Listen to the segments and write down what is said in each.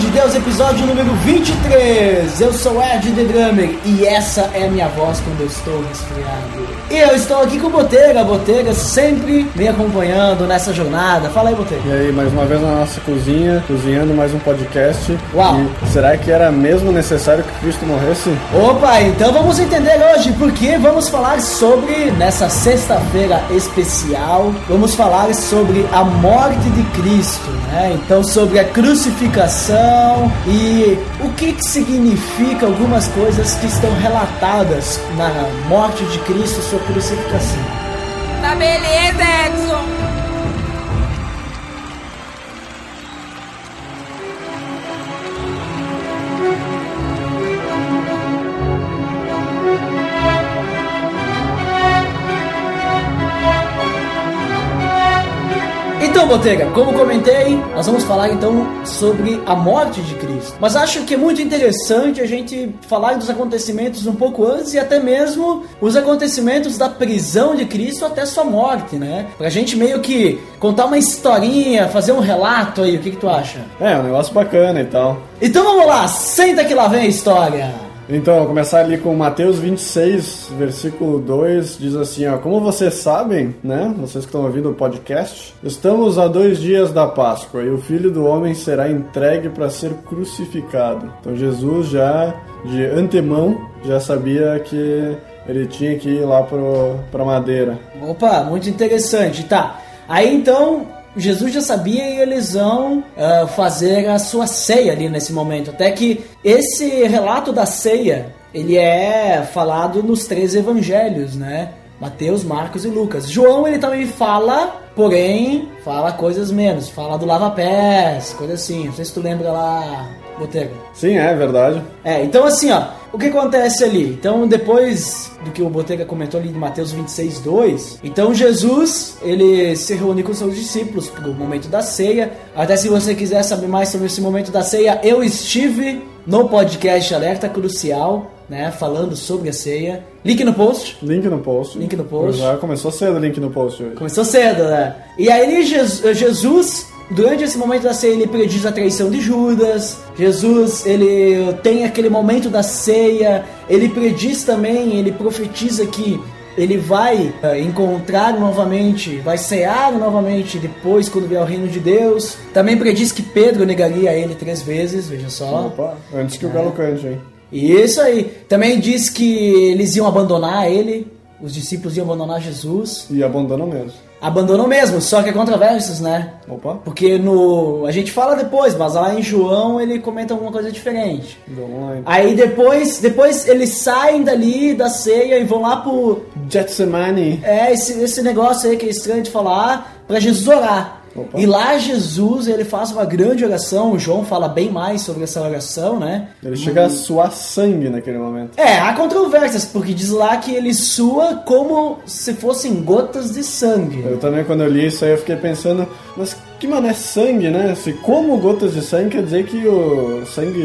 De Deus, episódio número 23. Eu sou Ed The Drummer e essa é a minha voz quando eu estou resfriado. E eu estou aqui com o Botega, Botega sempre me acompanhando nessa jornada. Fala aí, Botega. E aí, mais uma vez na nossa cozinha, cozinhando mais um podcast. Uau. E será que era mesmo necessário que Cristo morresse? Opa, então vamos entender hoje porque vamos falar sobre, nessa sexta-feira especial, vamos falar sobre a morte de Cristo, né? Então sobre a crucificação e o que, que significa algumas coisas que estão relatadas na morte de Cristo, sua crucificação. Tá beleza, Edson! Botega, como comentei, nós vamos falar então sobre a morte de Cristo. Mas acho que é muito interessante a gente falar dos acontecimentos um pouco antes e até mesmo os acontecimentos da prisão de Cristo até sua morte, né? Pra gente meio que contar uma historinha, fazer um relato aí, o que, que tu acha? É, um negócio bacana e tal. Então vamos lá, senta que lá vem a história. Então, começar ali com Mateus 26, versículo 2, diz assim, ó, como vocês sabem, né, vocês que estão ouvindo o podcast, estamos a dois dias da Páscoa e o Filho do Homem será entregue para ser crucificado. Então Jesus já, de antemão, já sabia que ele tinha que ir lá para madeira. Opa, muito interessante, tá. Aí então Jesus já sabia e eles vão ah, fazer a sua ceia ali nesse momento. Até que esse relato da ceia ele é falado nos três evangelhos, né? Mateus, Marcos e Lucas. João ele também fala, porém fala coisas menos. Fala do lava-pés, coisa assim. Não sei se tu lembra lá, Botega. Sim, é verdade. É, então assim, ó, o que acontece ali? Então, depois do que o Botega comentou ali de Mateus 26, 2, então Jesus, ele se reúne com seus discípulos pro momento da ceia. Até se você quiser saber mais sobre esse momento da ceia, eu estive no podcast Alerta Crucial, né, falando sobre a ceia. Link no post. Link no post. Link no post. Já começou cedo o link no post hoje. Começou cedo, né? E aí Jesus, Jesus, durante esse momento da ceia, ele prediz a traição de Judas. Jesus, ele tem aquele momento da ceia. Ele prediz também, ele profetiza que ele vai eh, encontrar novamente, vai cear novamente depois quando vier o reino de Deus. Também prediz que Pedro negaria ele três vezes, veja só. Opa, antes É. que o galo cante, hein? Isso aí. Também diz que eles iam abandonar ele, os discípulos iam abandonar Jesus. E abandonam mesmo. Abandonam mesmo, só que é controvérsias, né? Opa, Porque no. A gente fala depois, mas lá em João ele comenta alguma coisa diferente. então. Aí depois, depois eles saem dali da ceia e vão lá pro. Getsemane. É, esse, esse negócio aí que é estranho de falar, pra Jesus orar. Opa. E lá Jesus ele faz uma grande oração, o João fala bem mais sobre essa oração, né? Ele chega a suar sangue naquele momento. É, há controvérsias, porque diz lá que ele sua como se fossem gotas de sangue. Eu também, quando eu li isso aí, eu fiquei pensando, mas que mané sangue, né? Se como gotas de sangue, quer dizer que o sangue,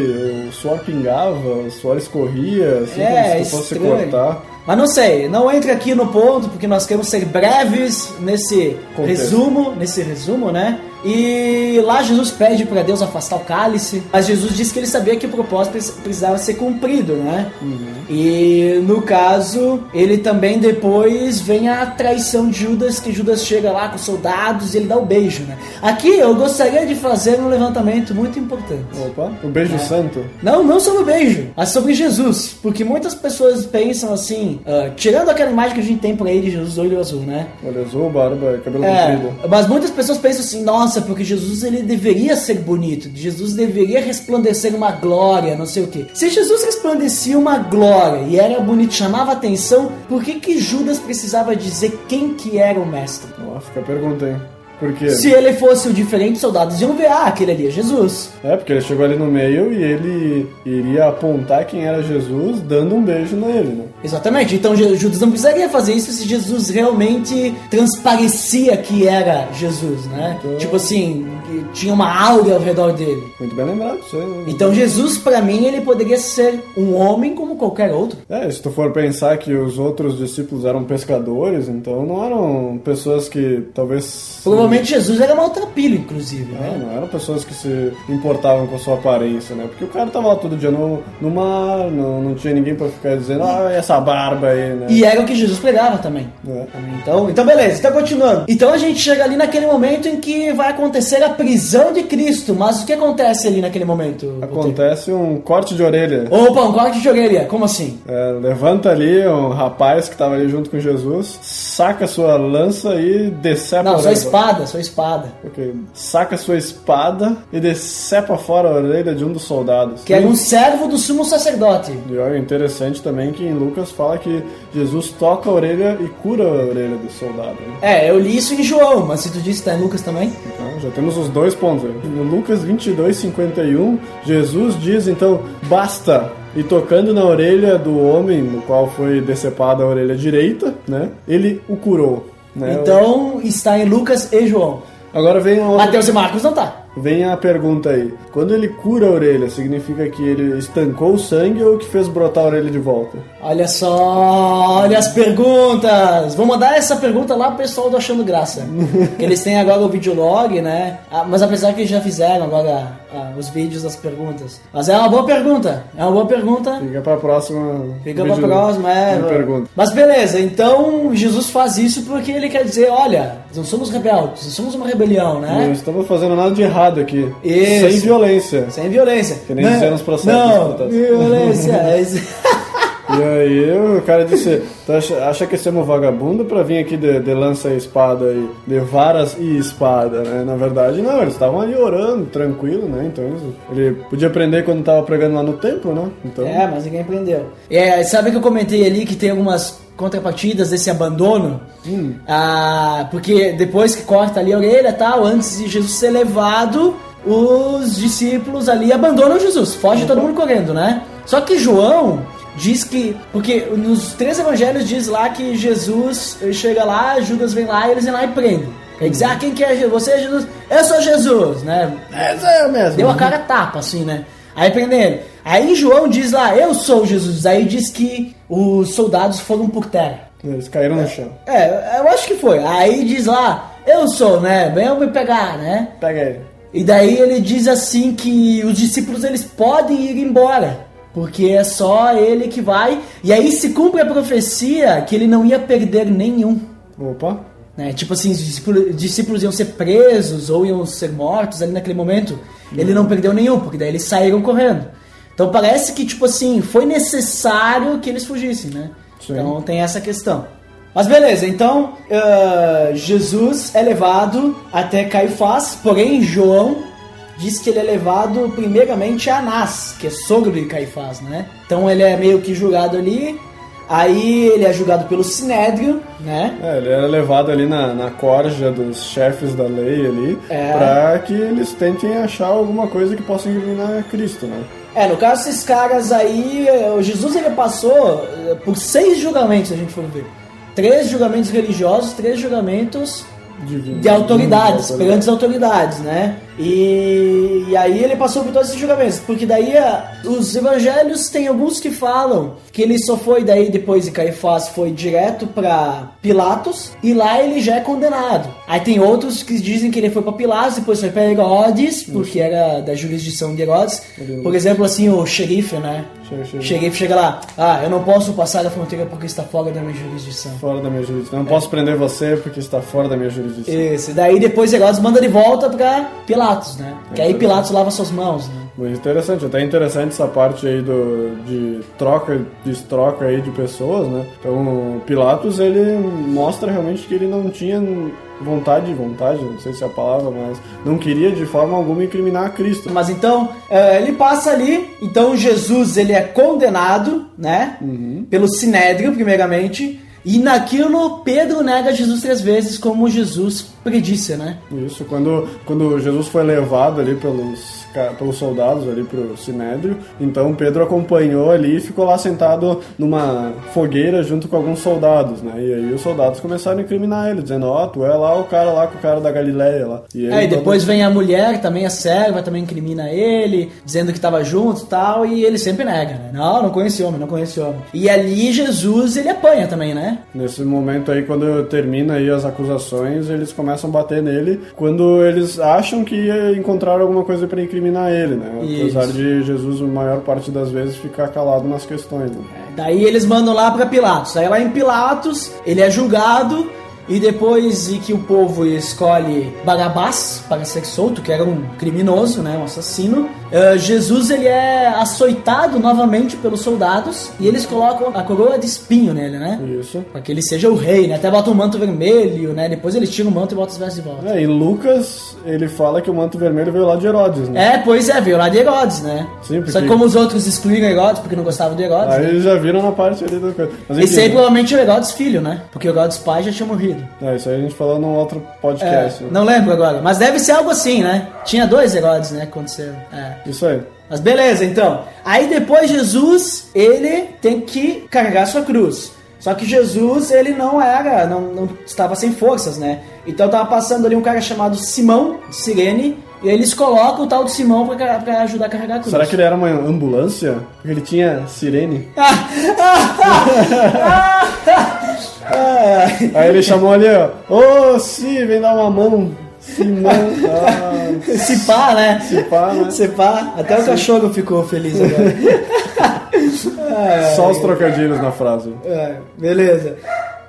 o suor pingava, o suor escorria, assim, É, como se tu fosse cortar. Mas não sei, não entre aqui no ponto, porque nós queremos ser breves nesse Contexto. resumo, nesse resumo, né? E lá Jesus pede para Deus afastar o cálice, mas Jesus disse que ele sabia que o propósito precis- precisava ser cumprido, né? E no caso, ele também depois vem a traição de Judas, que Judas chega lá com os soldados e ele dá o beijo, né? Aqui eu gostaria de fazer um levantamento muito importante. Opa, o beijo santo. Não, não sobre o beijo, mas sobre Jesus. Porque muitas pessoas pensam assim, ah, tirando aquela imagem que a gente tem por aí de Jesus olho azul, né? Olho azul, barba, cabelo É, comprido. mas muitas pessoas pensam assim, nossa, porque Jesus ele deveria ser bonito, Jesus deveria resplandecer uma glória, não sei o quê. Se Jesus resplandecia uma glória e era bonito, chamava atenção, por que que Judas precisava dizer quem que era o mestre? Ó, fica a pergunta, hein? Se ele fosse o diferente, os soldados iam ver, ah, aquele ali é Jesus. É, porque ele chegou ali no meio e ele iria apontar quem era Jesus dando um beijo nele, né? Exatamente. Então Judas não precisaria fazer isso se Jesus realmente transparecia que era Jesus, né? Então- Tipo assim, que tinha uma áurea ao redor dele. Muito bem lembrado, isso aí. né? Então Jesus, pra mim, ele poderia ser um homem como qualquer outro. É, se tu for pensar que os outros discípulos eram pescadores, então não eram pessoas que talvez. Provavelmente Jesus era maltrapilho, inclusive, É, né? não eram pessoas que se importavam com a sua aparência, né? Porque o cara tava lá todo dia no, no mar, não, não tinha ninguém pra ficar dizendo, ah, essa barba aí, né? E era o que Jesus pregava também. É. Então, então beleza, então continuando. Então a gente chega ali naquele momento em que vai acontecer a prisão de Cristo. Mas o que acontece ali naquele momento? Acontece um corte de orelha. Opa, um corte de orelha. Como assim? É, levanta ali um rapaz que tava ali junto com Jesus, saca sua lança e decepa Não, a só orelha. espada, só espada. Ok. Saca sua espada e decepa fora a orelha de um dos soldados. Que era um servo do sumo sacerdote. E olha, interessante também que em Lucas fala que Jesus toca a orelha e cura a orelha do soldado. né? É, eu li isso em João, mas se tu disse que tá em Lucas também. Então, já temos os dois pontos. Lucas 22, 51, Jesus diz então: basta. E tocando na orelha do homem, no qual foi decepada a orelha direita, né? Ele o curou. Né? Então está em Lucas e João. Agora vem outra Mateus e Marcos não tá. Vem a pergunta aí. Quando ele cura a orelha, significa que ele estancou o sangue ou que fez brotar a orelha de volta? Olha só, olha as perguntas. Vou mandar essa pergunta lá pro pessoal do Achando Graça. que eles têm agora o videolog, né? Ah, mas apesar que eles já fizeram agora ah, os vídeos das perguntas. Mas é uma boa pergunta. É uma boa pergunta. Fica pra próxima. Fica pra próxima, é. pergunta. Mas beleza, então Jesus faz isso porque ele quer dizer, olha, não somos rebeldes, não somos uma rebelião, Não né? estamos fazendo nada de errado aqui. Isso. Sem violência. Sem violência. Que nem Não- dizer nos processos Não, violência. é. E aí o cara disse, tu acha, que somos vagabundo pra vir aqui de, de lança e espada e de varas e espada, né? Na verdade não, eles estavam ali orando, tranquilo, né? Então ele podia aprender quando tava pregando lá no templo, né? Então, É, mas ninguém aprendeu. É, sabe que eu comentei ali que tem algumas contrapartidas desse abandono? Hum. Ah, porque depois que corta ali a orelha e tal, antes de Jesus ser levado, os discípulos ali abandonam Jesus, foge todo mundo correndo, né? Só que João diz que. Porque nos três evangelhos diz lá que Jesus chega lá, Judas vem lá e eles vêm lá e prendem. Quer dizer, ah, quem que é? Você é Jesus? Eu sou Jesus, né? É mesmo. Deu a cara a tapa, assim, né? Aí prendem ele. Aí João diz lá, eu sou Jesus. Aí diz que os soldados foram por terra. Eles caíram no chão. É, eu acho que foi. Aí diz lá, eu sou, né? Venham me pegar, né? Pega ele. E daí ele diz assim que os discípulos eles podem ir embora. Porque é só ele que vai. E aí se cumpre a profecia que ele não ia perder nenhum. Opa. Né? Tipo assim, os discípulos, discípulos iam ser presos ou iam ser mortos ali naquele momento. Ele não perdeu nenhum, porque daí eles saíram correndo. Então parece que, tipo assim, foi necessário que eles fugissem, né? Sim. Então tem essa questão. Mas beleza, então ah, Jesus é levado até Caifás, porém João diz que ele é levado primeiramente a Anás, que é sogro de Caifás, né? Então ele é meio que julgado ali, aí ele é julgado pelo Sinédrio, né? É, ele era levado ali na, na corja dos chefes da lei ali, É. pra que eles tentem achar alguma coisa que possa incriminar Cristo, né? É, no caso esses caras aí, eh, o Jesus ele passou eh, por seis julgamentos, a gente for ver. Três julgamentos religiosos, três julgamentos Divino. de autoridades, perante as autoridades, né? E, e aí ele passou por todos esses julgamentos, porque daí ah, os evangelhos tem alguns que falam que ele só foi daí depois de Caifás foi direto pra Pilatos e lá ele já é condenado. Aí tem outros que dizem que ele foi pra Pilatos, depois foi pra Herodes, porque era da jurisdição de Herodes. Por exemplo, assim, o xerife, né? Chega, chega. Xerife chega lá, ah, eu não posso passar da fronteira porque está fora da minha jurisdição. Fora da minha jurisdição. Não posso prender você porque está fora da minha jurisdição. Isso, e daí depois Herodes manda de volta pra Pilatos, né? Que aí Pilatos lava suas mãos, né? Muito interessante, até interessante essa parte aí do, de troca, destroca aí de pessoas, né? Então, Pilatos, ele mostra realmente que ele não tinha vontade, vontade, não sei se é a palavra, mas não queria de forma alguma incriminar Cristo. Mas então, é, ele passa ali, então Jesus ele é condenado, né? Pelo Sinédrio, primeiramente. E naquilo, Pedro nega Jesus três vezes, como Jesus preguiça, né? Isso, quando, quando Jesus foi levado ali pelos, pelos soldados ali pro Sinédrio, então Pedro acompanhou ali e ficou lá sentado numa fogueira junto com alguns soldados, né? E aí os soldados começaram a incriminar ele, dizendo, ó, tu é lá o cara lá com o cara da Galileia lá. E Aí ele depois vem a mulher, também a serva, também incrimina ele, dizendo que tava junto e tal, e ele sempre nega, né? Não, não conhece homem, não conhece homem. E ali Jesus, ele apanha também, né? Nesse momento aí, quando termina aí as acusações, eles começam a bater nele quando eles acham que encontraram alguma coisa para incriminar ele, né? Isso. Apesar de Jesus, a maior parte das vezes, ficar calado nas questões. Né? Daí eles mandam lá pra Pilatos. Aí lá em Pilatos, ele é julgado e depois de que o povo escolhe Barabás para ser solto, que era um criminoso, né, um assassino, eh, Jesus ele é açoitado novamente pelos soldados e eles colocam a coroa de espinho nele, né? Isso. Pra que ele seja o rei, né? Até bota um manto vermelho, né? Depois eles tiram o manto e botam os vestes de volta. É, em Lucas, ele fala que o manto vermelho veio lá de Herodes, né? É, pois é, veio lá de Herodes, né? Sim, porque- Só que como os outros excluíram Herodes porque não gostavam de Herodes, Aí né? eles já viram na parte ali da coisa. Mas Esse aí enfim, provavelmente é o Herodes filho, né? Porque o Herodes pai já tinha morrido. É, isso aí a gente falou num outro É, podcast. né? não lembro agora, mas deve ser algo assim, né? Tinha dois Herodes, né? que Aconteceram. É. Isso aí. Mas beleza, então. Aí depois Jesus, ele tem que carregar sua cruz. Só que Jesus, ele não era, não, não estava sem forças, né? Então tava passando ali um cara chamado Simão, de Sirene, e eles colocam o tal de Simão pra, pra ajudar a carregar a cruz. Será que ele era uma ambulância? Porque ele tinha sirene. Ah, Aí ele chamou ali, ó. Ô, Si, vem dar uma mão. Simão. Ah, Se pá, né? se pá, né? Se pá, até o cachorro ficou feliz agora. Só os trocadilhos na frase. É, beleza.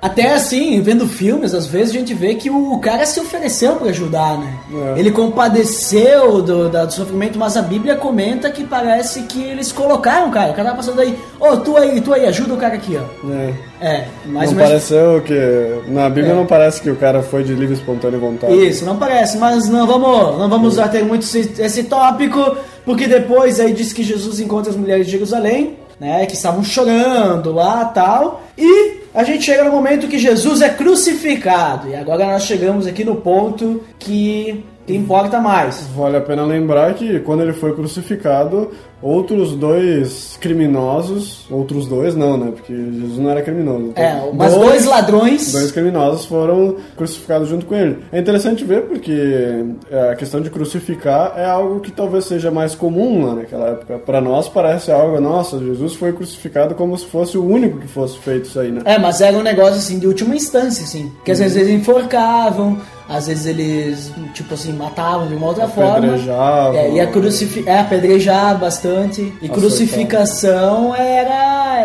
Até assim, vendo filmes, às vezes a gente vê que o cara se ofereceu pra ajudar, né? É. Ele compadeceu do, do sofrimento, mas a Bíblia comenta que parece que eles colocaram o cara. O cara tava passando aí, ô, tu aí, tu aí, ajuda o cara aqui, ó. É. É, mais não menos. pareceu que. Na Bíblia É. não parece que o cara foi de livre espontânea vontade. Isso, não parece, mas não vamos, não vamos usar ter muito esse, esse tópico, porque depois aí diz que Jesus encontra as mulheres de Jerusalém, né, que estavam chorando lá tal, e a gente chega no momento que Jesus é crucificado, e agora nós chegamos aqui no ponto que, que importa mais. Vale a pena lembrar que quando ele foi crucificado, outros dois criminosos, outros dois não, né? Porque Jesus não era criminoso. Então, É, mas dois ladrões. Dois criminosos foram crucificados junto com ele. É interessante ver porque é, a questão de crucificar é algo que talvez seja mais comum lá naquela época. Para nós parece algo, nossa, Jesus foi crucificado como se fosse o único que fosse feito isso aí, né? É, mas era um negócio assim de última instância, assim. Que às vezes eles enforcavam, às vezes eles, tipo assim, matavam de uma outra forma. Apedrejavam. É, e a crucifi é, apedrejar bastante. E crucificação era,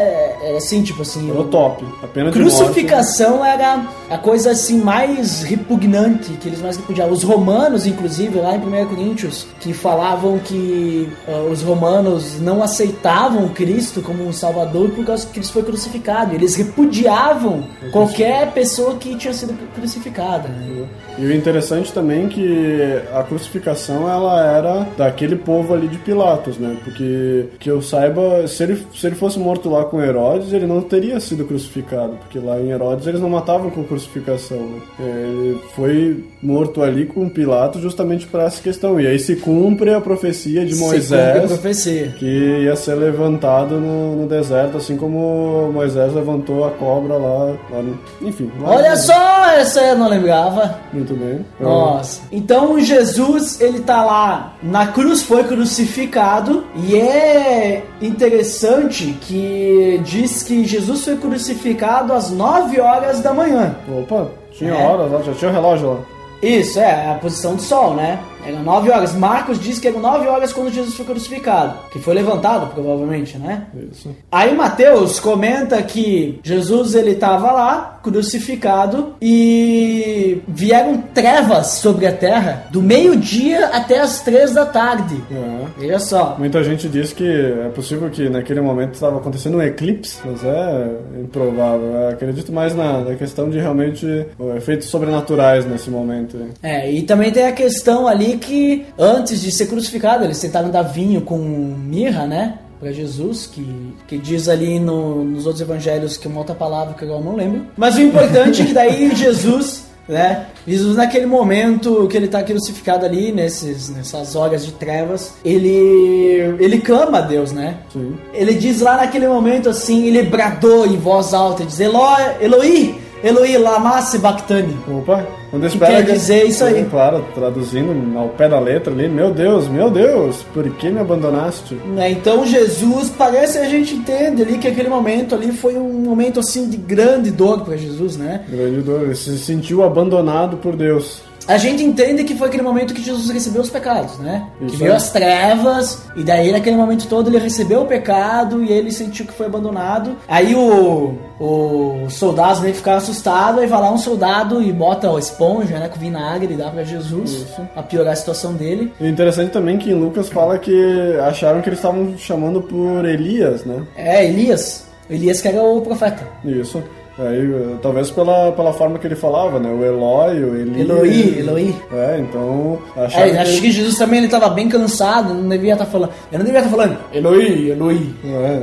era assim, tipo assim. Era o top. A pena de morte. Crucificação era a coisa assim mais repugnante que eles mais repudiavam. Os romanos, inclusive, lá em 1 Coríntios, que falavam que ah, os romanos não aceitavam Cristo como um salvador por causa que Cristo foi crucificado. Eles repudiavam qualquer pessoa que tinha sido crucificada. né? E o interessante também é que a crucificação ela era daquele povo ali de Pilatos, né? Porque que eu saiba, se ele, se ele fosse morto lá com Herodes, ele não teria sido crucificado, porque lá em Herodes eles não matavam com crucificação. Né? É, foi morto ali com Pilatos justamente para essa questão. E aí se cumpre a profecia de Se cumpre a Moisés profecia. que ia ser levantado no, no deserto, assim como Moisés levantou a cobra lá, lá no, enfim. lá Olha só, essa eu não lembrava. Muito bem. Nossa. Então Jesus, ele tá lá na cruz, foi crucificado. E é interessante que diz que Jesus foi crucificado às 9 horas da manhã. Opa, tinha É. horas já tinha o relógio lá. Isso, é, a posição do sol, né? Eram 9 horas. Marcos diz que eram 9 horas quando Jesus foi crucificado. Que foi levantado, provavelmente, né? Isso. Aí Mateus comenta que Jesus ele estava lá, crucificado, e vieram trevas sobre a terra do meio-dia até as três da tarde. É. Veja só. Muita gente diz que é possível que naquele momento estava acontecendo um eclipse, mas é improvável. Eu acredito mais na, na questão de realmente ó, efeitos sobrenaturais nesse momento. É, e também tem a questão ali que antes de ser crucificado, eles tentaram dar vinho com mirra, né? Pra Jesus, que, que diz ali no- nos outros evangelhos que uma outra palavra que eu não lembro. Mas o importante é que daí Jesus né? Jesus naquele momento que ele tá crucificado ali, nesses, nessas horas de trevas, ele ele clama a Deus, né? Sim. Ele diz lá naquele momento assim, ele bradou em voz alta, diz Eloi, Eloi, Eloi lama sabachthani. Opa, quando Que espera quer dizer isso aí. Claro, traduzindo ao pé da letra ali, meu Deus, meu Deus, por que me abandonaste? Né, Então Jesus, parece a gente entende ali que aquele momento ali foi um momento assim de grande dor para Jesus, né? Grande dor, ele se sentiu abandonado por Deus. A gente entende que foi aquele momento que Jesus recebeu os pecados, né? Isso que veio aí. as trevas, e daí naquele momento todo ele recebeu o pecado e ele sentiu que foi abandonado. Aí o, o soldado meio que ficava assustado, aí vai lá um soldado e bota a esponja, né, com vinagre e dá pra Jesus, Isso. pra piorar a situação dele. E interessante também que em Lucas fala que acharam que eles estavam chamando por Elias, né? É, Elias. Elias que era o profeta. Isso. Aí, eh, talvez pela, pela forma que ele falava, né? O Eloi, o Eli. Eloi, Eloi. É, então. É, acho que Jesus também ele tava bem cansado, não devia estar falando. Eu não devia estar falando Eloi, Eloi. É.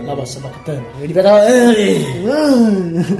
Ele devia estar.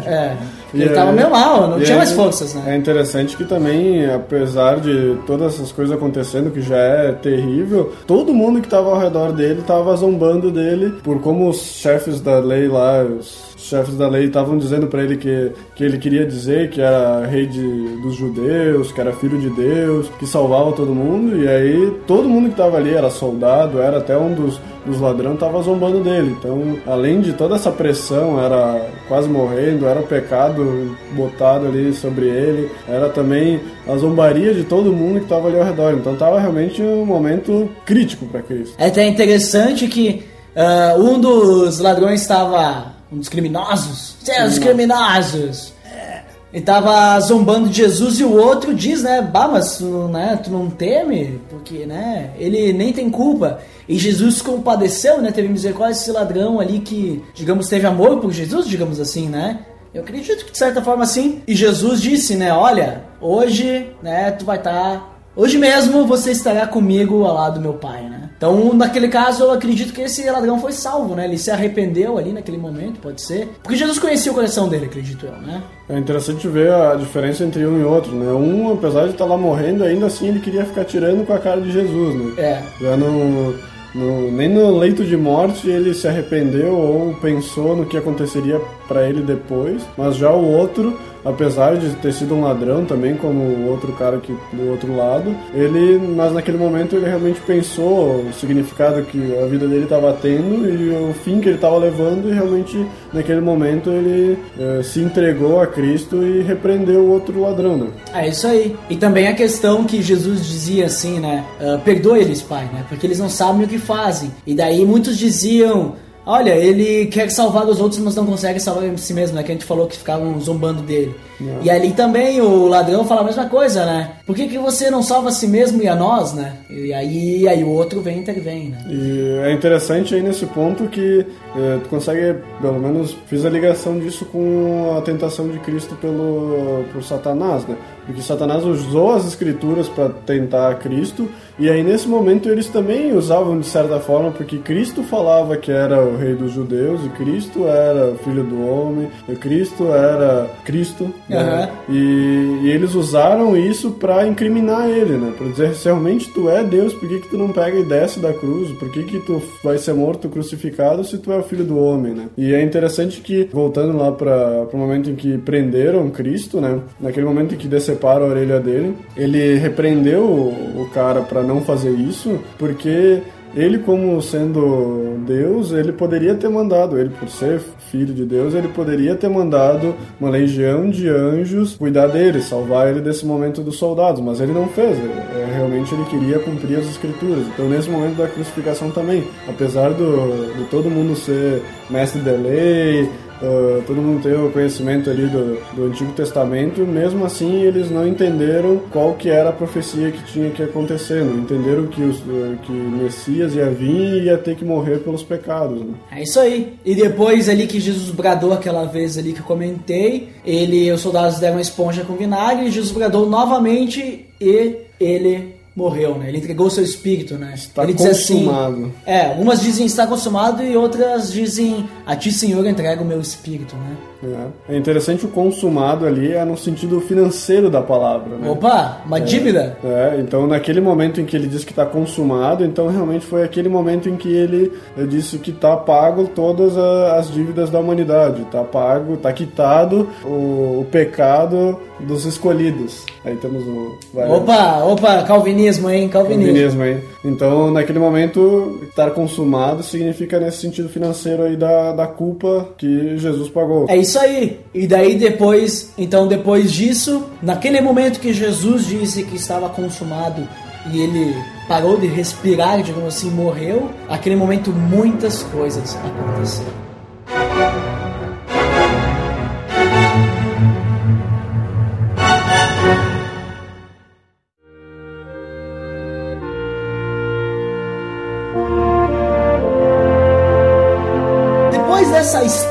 É. E Ele tava aí- meio mal, não e tinha mais forças, né? É interessante que também, apesar de todas essas coisas acontecendo, que já é terrível, todo mundo que tava ao redor dele tava zombando dele por como os chefes da lei lá, os chefes da lei estavam dizendo pra ele que, que ele queria dizer que era rei de, dos judeus, que era filho de Deus, que salvava todo mundo, e aí todo mundo que tava ali era soldado, era até um dos, dos ladrões, tava zombando dele. Então, além de toda essa pressão, era quase morrendo, era o pecado botado ali sobre ele, era também a zombaria de todo mundo que tava ali ao redor. Então, tava realmente um momento crítico para Cristo. É até interessante que ah, um dos ladrões estava. Um dos criminosos. Seus criminosos! É. Ele tava zombando de Jesus e o outro diz, né? Bah, mas tu, não- né, tu não teme? Porque, né? Ele nem tem culpa. E Jesus compadeceu, né? Teve misericórdia desse ladrão ali que, digamos, teve amor por Jesus, digamos assim, né? Eu acredito que de certa forma sim. E Jesus disse, né? Olha, hoje, né? Tu vai estar Hoje mesmo você estará comigo ao lado do meu pai, né? Então, naquele caso, eu acredito que esse ladrão foi salvo, né? Ele se arrependeu ali naquele momento, pode ser. Porque Jesus conhecia o coração dele, acredito eu, né? É interessante ver a diferença entre um e outro, né? Um, apesar de estar lá morrendo, ainda assim ele queria ficar tirando com a cara de Jesus, né? É. Já no, no- nem no leito de morte ele se arrependeu ou pensou no que aconteceria para ele depois, mas já o outro, apesar de ter sido um ladrão também, como o outro cara que do outro lado, ele, mas naquele momento ele realmente pensou o significado que a vida dele estava tendo e o fim que ele estava levando e realmente naquele momento ele eh, se entregou a Cristo e repreendeu o outro ladrão, né? É isso aí. E também a questão que Jesus dizia assim, né? ah, Perdoa eles, pai, né? Porque eles não sabem o que fazem. E daí muitos diziam. Olha, ele quer salvar os outros, mas não consegue salvar si mesmo, né? Que a gente falou que ficavam zombando dele. E ali também o ladrão fala a mesma coisa, né? Por que, que você não salva a si mesmo e a nós, né? E aí, aí o outro vem e intervém, né? E é interessante aí nesse ponto que eh, tu consegue, pelo menos fiz a ligação disso com a tentação de Cristo pelo por Satanás, né? Porque Satanás usou as escrituras para tentar Cristo e aí nesse momento eles também usavam de certa forma porque Cristo falava que era o rei dos judeus e Cristo era o filho do homem, e Cristo era Cristo, né? Aham. E, e eles usaram isso para incriminar ele, né? Para dizer se realmente tu é Deus, por que, que tu não pega e desce da cruz? Por que, que tu vai ser morto crucificado se tu é o filho do homem, né? E é interessante que, voltando lá para o momento em que prenderam Cristo, né? Naquele momento em que deceparam a orelha dele, ele repreendeu o, cara para não fazer isso, porque ele, como sendo Deus, ele poderia ter mandado, ele por ser filho de Deus, ele poderia ter mandado uma legião de anjos cuidar dele, salvar ele desse momento dos soldados, mas ele não fez. É, realmente ele queria cumprir as escrituras. Então, nesse momento da crucificação também, apesar do, de todo mundo ser mestre da lei, Uh, todo mundo tem o conhecimento ali do, do Antigo Testamento, mesmo assim eles não entenderam qual que era a profecia que tinha que acontecer, não entenderam que, os, uh, que Messias ia vir e ia ter que morrer pelos pecados. Né? É isso aí. E depois ali que Jesus bradou aquela vez ali que eu comentei, ele, os soldados deram uma esponja com vinagre, e Jesus bradou novamente e ele morreu, né? Ele entregou o seu espírito, né? Está ele consumado. assim, é, algumas dizem está consumado e outras dizem a ti, Senhor, entrega o meu espírito, né? É. É interessante o consumado ali é no sentido financeiro da palavra, né? Opa, uma dívida. É, então naquele momento em que ele diz que está consumado, então realmente foi aquele momento em que ele eh, disse que está pago todas as dívidas da humanidade, está pago, está quitado o, o pecado dos escolhidos. Aí temos o Opa, opa, calvinismo, hein? Calvinismo. Calvinismo aí. Então, naquele momento, estar consumado significa nesse sentido financeiro aí da, da culpa que Jesus pagou. É isso aí. E daí depois, então depois disso, naquele momento que Jesus disse que estava consumado e ele parou de respirar, digamos assim, morreu, aquele momento muitas coisas aconteceram.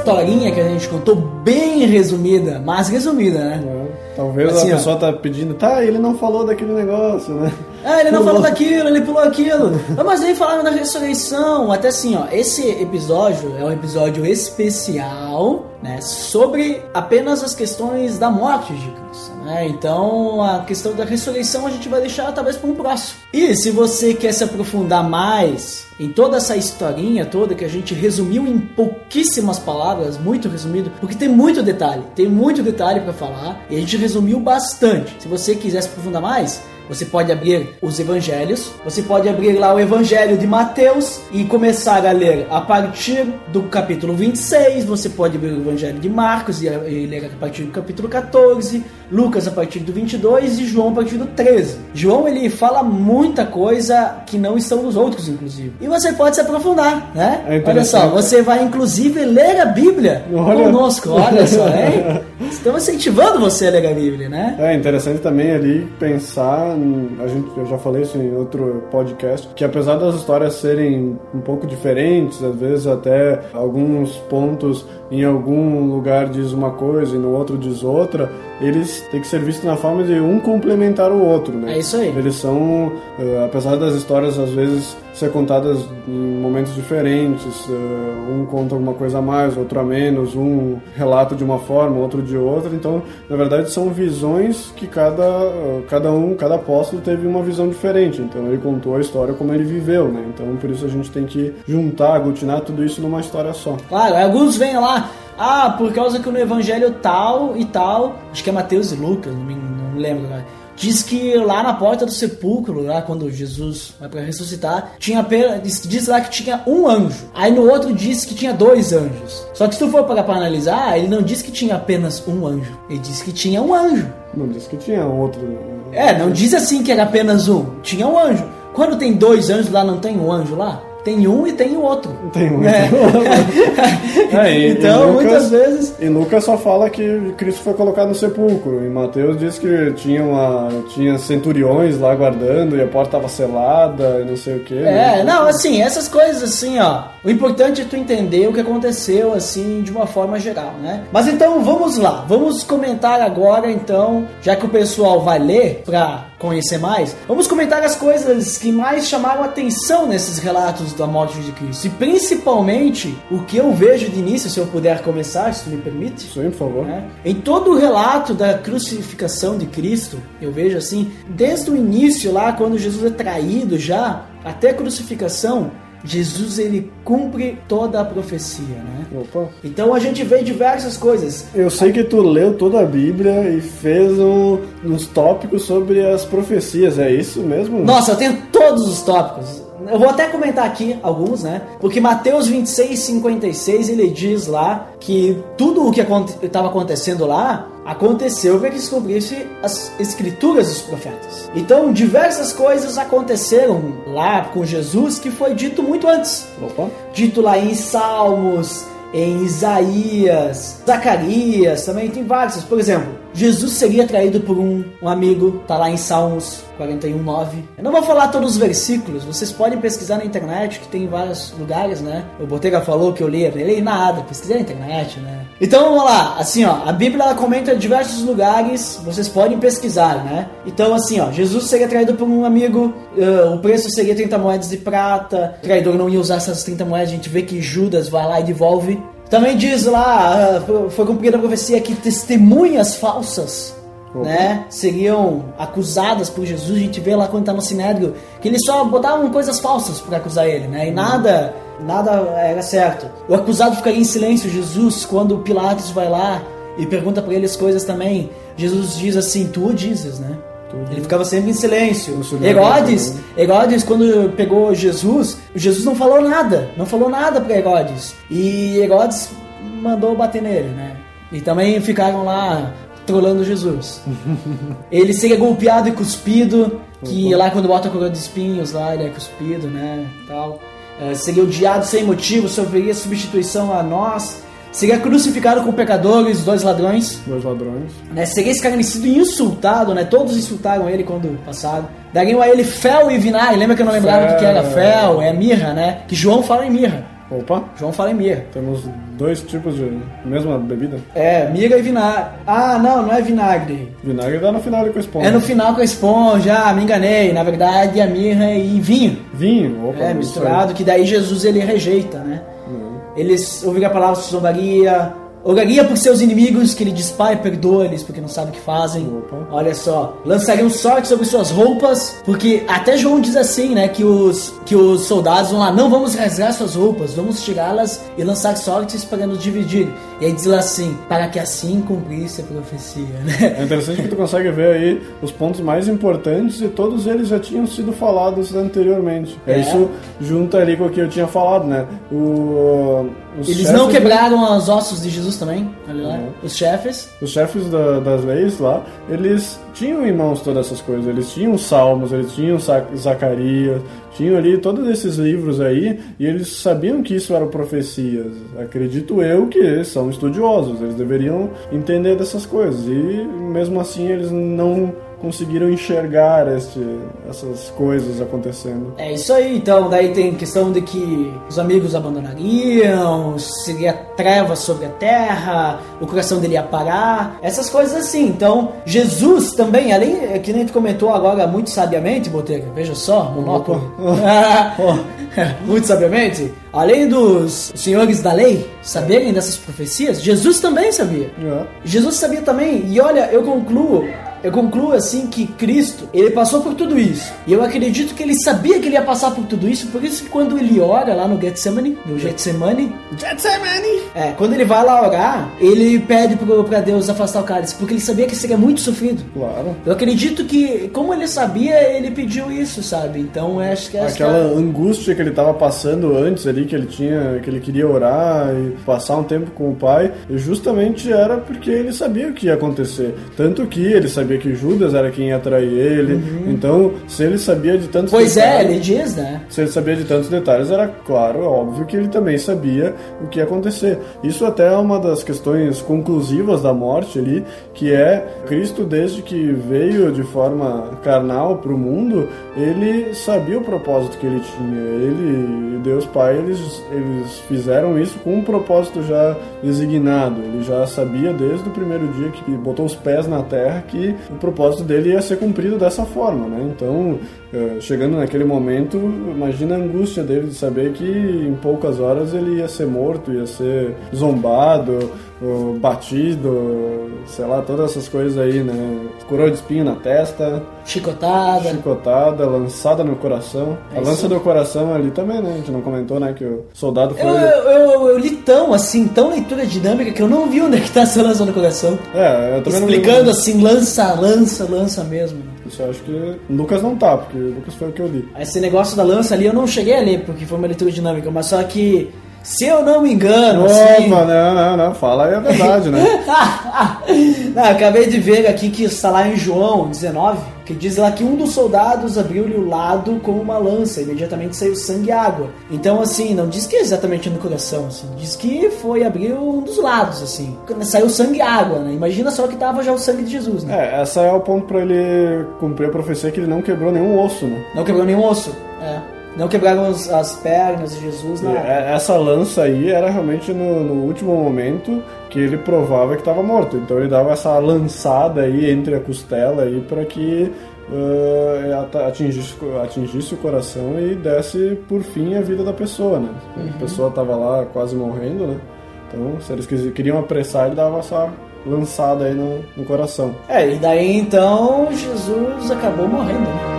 Historinha que a gente contou, bem resumida, mas resumida, né? É, Talvez Assim, a ó. pessoa tá pedindo, tá, ele não falou daquele negócio, né? Ah, ele não Pulou. falou daquilo, ele pulou aquilo. Mas aí falaram da ressurreição. Até assim, ó, esse episódio é um episódio especial, né? Sobre apenas as questões da morte de Cristo. Né? Então a questão da ressurreição a gente vai deixar talvez para um próximo. E se você quer se aprofundar mais em toda essa historinha toda que a gente resumiu em pouquíssimas palavras, muito resumido, porque tem muito detalhe, tem muito detalhe para falar e a gente resumiu bastante. Se você quiser se aprofundar mais, você pode abrir os evangelhos, você pode abrir lá o evangelho de Mateus e começar a ler a partir do capítulo 26, você pode abrir o evangelho de Marcos e, ler a partir do capítulo 14, Lucas a partir do 22 e João a partir do 13. João ele fala muita coisa que não estão nos outros, inclusive. E você pode se aprofundar, né? É olha só, você vai inclusive ler a Bíblia Olha. conosco, olha só, hein? Estamos incentivando você a ler a Bíblia, né? É interessante também ali pensar, a gente, eu já falei isso em outro podcast, que apesar das histórias serem um pouco diferentes, às vezes até alguns pontos em algum lugar diz uma coisa e no outro diz outra, eles têm que ser vistos na forma de um complementar o outro, né? É isso aí. Eles são, eh, apesar das histórias às vezes ser contadas em momentos diferentes, eh, um conta alguma coisa a mais, outro a menos, um relata de uma forma, outro de outra, então na verdade são visões que cada, eh, cada um, cada apóstolo teve uma visão diferente, então ele contou a história como ele viveu, né? Então por isso a gente tem que juntar, aglutinar tudo isso numa história só. Claro, alguns vêm lá, ah, por causa que no evangelho tal e tal, acho que é Mateus e Lucas, não me não lembro agora. Diz que lá na porta do sepulcro, lá quando Jesus vai para ressuscitar, tinha apenas, diz, diz lá que tinha um anjo. Aí no outro diz que tinha dois anjos. Só que se tu for para analisar, ele não diz que tinha apenas um anjo. Ele diz que tinha um anjo. Não disse que tinha outro. É, não diz assim que era apenas um. Tinha um anjo. Quando tem dois anjos lá, não tem um anjo lá? Tem um e tem o outro. Tem um. É. É, e- então, e Lucas- muitas vezes. E Lucas só fala que Cristo foi colocado no sepulcro. E Mateus diz que tinha, uma, tinha centuriões lá guardando e a porta estava selada e não sei o que. É, não, assim, essas coisas assim, ó. O importante é tu entender o que aconteceu, assim, de uma forma geral, né? Mas então vamos lá, vamos comentar agora, então, já que o pessoal vai ler pra conhecer mais, vamos comentar as coisas que mais chamaram atenção nesses relatos da morte de Cristo. E principalmente o que eu vejo de início, se eu puder começar, se tu me permite. Aí, por favor. né? Em todo o relato da crucificação de Cristo, eu vejo assim, desde o início lá, quando Jesus é traído já, até a crucificação, Jesus ele cumpre toda a profecia, né? Opa. Então a gente vê diversas coisas. Eu sei que tu leu toda a Bíblia e fez um- uns tópicos sobre as profecias, é isso mesmo? Nossa, eu tenho todos os tópicos. Eu vou até comentar aqui alguns, né? Porque Mateus 26, 56, ele diz lá que tudo o que estava acontecendo lá aconteceu para que se cumprisse as escrituras dos profetas. Então, diversas coisas aconteceram lá com Jesus que foi dito muito antes. Opa. Dito lá em Salmos, em Isaías, Zacarias, também tem vários. Por exemplo, Jesus seria traído por um, um amigo, tá lá em Salmos 41, 9. Eu não vou falar todos os versículos, vocês podem pesquisar na internet, que tem em vários lugares, né? O Botega falou que eu li, eu li nada, pesquisei na internet, né? Então vamos lá, assim ó, a Bíblia ela comenta diversos lugares, vocês podem pesquisar, né? Então assim ó, Jesus seria traído por um amigo, uh, o preço seria 30 moedas de prata, o traidor não ia usar essas 30 moedas, a gente vê que Judas vai lá e devolve. Também diz lá, uh, foi cumprida a profecia que testemunhas falsas Opa. né, seriam acusadas por Jesus. A gente vê lá quando tá no Sinédrio que eles só botavam coisas falsas para acusar ele, né? E nada, nada era certo. O acusado ficaria em silêncio. Jesus, quando Pilatos vai lá e pergunta para ele as coisas também, Jesus diz assim: Tu dizes, né? Ele ficava sempre em silêncio. Herodes? Herodes, quando pegou Jesus, Jesus não falou nada, não falou nada para Herodes. E Herodes mandou bater nele, né? E também ficaram lá trolando Jesus. ele seria golpeado e cuspido, que lá quando bota a coroa de espinhos lá, ele é cuspido, né? Tal. Eh, seria odiado sem motivo, sofreria substituição a nós. Seria crucificado com pecadores, dois ladrões Dois ladrões. né, seria escarnecido e insultado, né? Todos insultaram ele quando passaram. Dariam a ele fel e vinagre. Lembra que eu não lembrava do que era fel? É mirra, né? Que João fala em mirra. Opa, João fala em mirra. temos dois tipos de mesma bebida. É, mirra e vinagre. Ah, não, não é vinagre. Vinagre dá no final com a esponja. É no final com a esponja, ah, me enganei. Na verdade, a mirra e vinho. Vinho, opa. É, misturado, que daí Jesus ele rejeita, né? Eles ouviram a palavra zombaria, oraria por seus inimigos, que ele diz, Pai, perdoa-lhes, porque não sabem o que fazem. Opa. Olha só, lançariam sorte sobre suas roupas, porque até João diz assim, né, que os, que os soldados vão lá, não vamos rasgar suas roupas, vamos tirá-las e lançar sortes para nos dividir. E aí diz lá assim, para que assim cumprisse a profecia, né? É interessante que tu consegue ver aí os pontos mais importantes e todos eles já tinham sido falados anteriormente. É, isso junta ali com o que eu tinha falado, né? O, os Eles não quebraram os ossos de Jesus também, olha lá, Uhum. os chefes. Os chefes da- das leis lá, eles tinham em mãos todas essas coisas. Eles tinham os Salmos, eles tinham Zacarias, tinham ali todos esses livros aí, e eles sabiam que isso eram profecias. Acredito eu que eles são estudiosos, eles deveriam entender dessas coisas. E mesmo assim eles não conseguiram enxergar este, essas coisas acontecendo. É isso aí, então daí tem questão de que os amigos abandonariam, seria trevas sobre a terra, o coração dele ia parar, essas coisas assim. Então, Jesus também, além, é que nem tu comentou agora muito sabiamente, Botega, veja só, monóculo. muito sabiamente, além dos senhores da lei saberem dessas profecias, Jesus também sabia. É. Jesus sabia também, e olha, eu concluo, eu concluo assim que Cristo, ele passou por tudo isso. E eu acredito que ele sabia que ele ia passar por tudo isso, por isso que quando ele ora lá no Getsemane, no Getsemane, Getsemane! é, quando ele vai lá orar, ele pede pro- pra Deus afastar o cálice, porque ele sabia que seria muito sofrido. Claro. Eu acredito que, como ele sabia, ele pediu isso, sabe? Então acho que essa Aquela angústia que ele estava passando antes ali, que ele tinha, que ele queria orar e passar um tempo com o pai, justamente era porque ele sabia o que ia acontecer. Tanto que ele sabia que Judas era quem ia trair ele. Então, se ele sabia de tantos Uhum. Pois é, detalhes, ele diz, né? se ele sabia de tantos detalhes, era claro, óbvio que ele também sabia o que ia acontecer. Isso até é uma das questões conclusivas da morte ali, que é Cristo, desde que veio de forma carnal para o mundo, ele sabia o propósito que ele tinha. Ele e Deus Pai, eles, eles fizeram isso com um propósito já designado. Ele já sabia desde o primeiro dia que botou os pés na terra que o propósito dele ia ser cumprido dessa forma, né? Então, chegando naquele momento, imagina a angústia dele de saber que em poucas horas ele ia ser morto, ia ser zombado, batido, sei lá, todas essas coisas aí, né? Coroa de espinho na testa, Chicotada. chicotada, lançada no coração. É a lança do coração ali também, né? A gente não comentou, né? Que o soldado foi. Eu, eu, eu, eu li tão assim, tão leitura dinâmica que eu não vi onde é que tá essa lança no coração. É, eu também Explicando não. assim, lança, lança, lança mesmo. Isso eu acho que. Lucas não tá, porque Lucas foi o que eu li. Esse negócio da lança ali eu não cheguei a ler, porque foi uma leitura dinâmica, mas só que Se eu não me engano, assim... Opa, não, não, não, fala aí a verdade, né? não, acabei de ver aqui que está lá em João 19, que diz lá que um dos soldados abriu-lhe o lado com uma lança, imediatamente saiu sangue e água. Então, assim, não diz que é exatamente no coração, assim, diz que foi abrir um dos lados, assim. Saiu sangue e água, né? Imagina só que tava já o sangue de Jesus, né? É, essa é o ponto pra ele cumprir a profecia que ele não quebrou nenhum osso, né? Não quebrou nenhum osso, é. Não quebraram as, as pernas de Jesus, nada. É, Essa lança aí era realmente no, no último momento que ele provava que estava morto. Então ele dava essa lançada aí entre a costela aí para que uh, atingisse, atingisse o coração e desse por fim a vida da pessoa, né? Uhum. A pessoa estava lá quase morrendo, né? Então se eles queriam apressar, ele dava essa lançada aí no, no coração. É, e daí então Jesus acabou morrendo, né?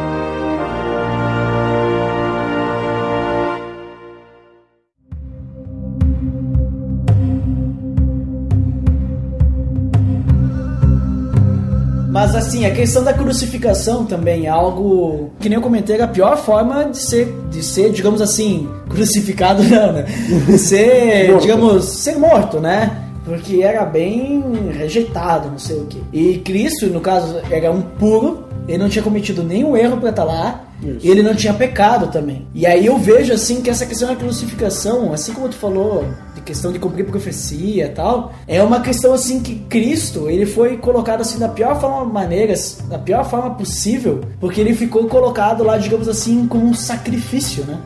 Mas assim, a questão da crucificação também é algo que nem eu comentei, é a pior forma de ser, de ser, digamos assim, crucificado não, né? De ser, digamos, ser morto, né? Porque era bem rejeitado, não sei o que. E Cristo, no caso, era um puro, ele não tinha cometido nenhum erro pra estar lá, Isso. e ele não tinha pecado também. E aí eu vejo assim que essa questão da crucificação, assim como tu falou, questão de cumprir profecia e tal, é uma questão assim que Cristo, ele foi colocado assim da pior forma maneira, da pior forma possível, porque ele ficou colocado lá, digamos assim, como um sacrifício, né?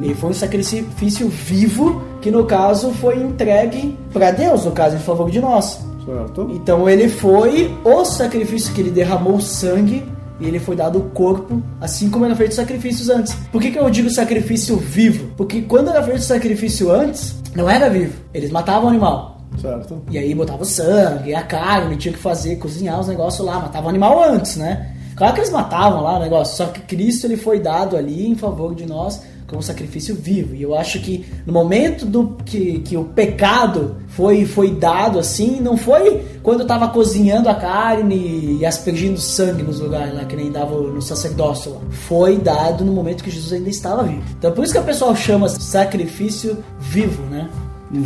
Ele foi um sacrifício vivo que no caso foi entregue para Deus, no caso, em favor de nós. Certo? Então ele foi o sacrifício que ele derramou sangue e ele foi dado o corpo, assim como era feito sacrifícios antes. Por que, que eu digo sacrifício vivo? Porque quando era feito sacrifício antes, não era vivo. Eles matavam o animal. Certo. E aí botava o sangue, a carne, tinha que fazer, cozinhar os negócios lá, matava o animal antes, né? Claro que eles matavam lá o negócio, só que Cristo ele foi dado ali em favor de nós como sacrifício vivo. E eu acho que no momento do que, que o pecado foi foi dado assim, não foi quando estava cozinhando a carne e aspergindo sangue nos lugares lá que nem dava no sacerdócio lá. Foi dado no momento que Jesus ainda estava vivo. Então por isso que o pessoal chama sacrifício vivo, né?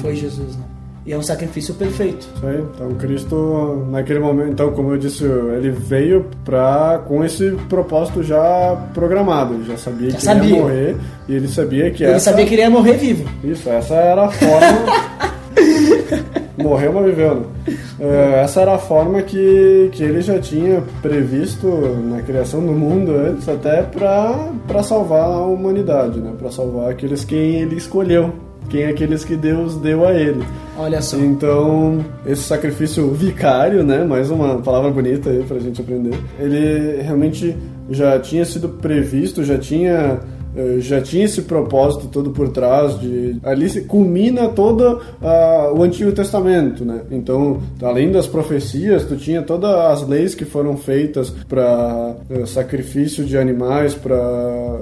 Foi Jesus, né? E é um sacrifício perfeito. Isso aí. Então Cristo, naquele momento, então, como eu disse, ele veio pra, com esse propósito já programado. Ele já sabia Já que sabia. ia morrer e ele sabia que Ele essa... sabia que ele ia morrer vivo. Isso, essa era a forma. Morreu, mas viveu, né? É, essa era a forma que, que ele já tinha previsto na criação do mundo antes, até pra, pra salvar a humanidade, né? Pra salvar aqueles quem ele escolheu, quem aqueles que Deus deu a ele. Olha só. Então, esse sacrifício vicário, né? Mais uma palavra bonita aí pra gente aprender. Ele realmente já tinha sido previsto, já tinha eh, já tinha esse propósito todo por trás de ali se culmina todo ah, o Antigo Testamento, né? Então, além das profecias, tu tinha todas as leis que foram feitas para sacrifício de animais, para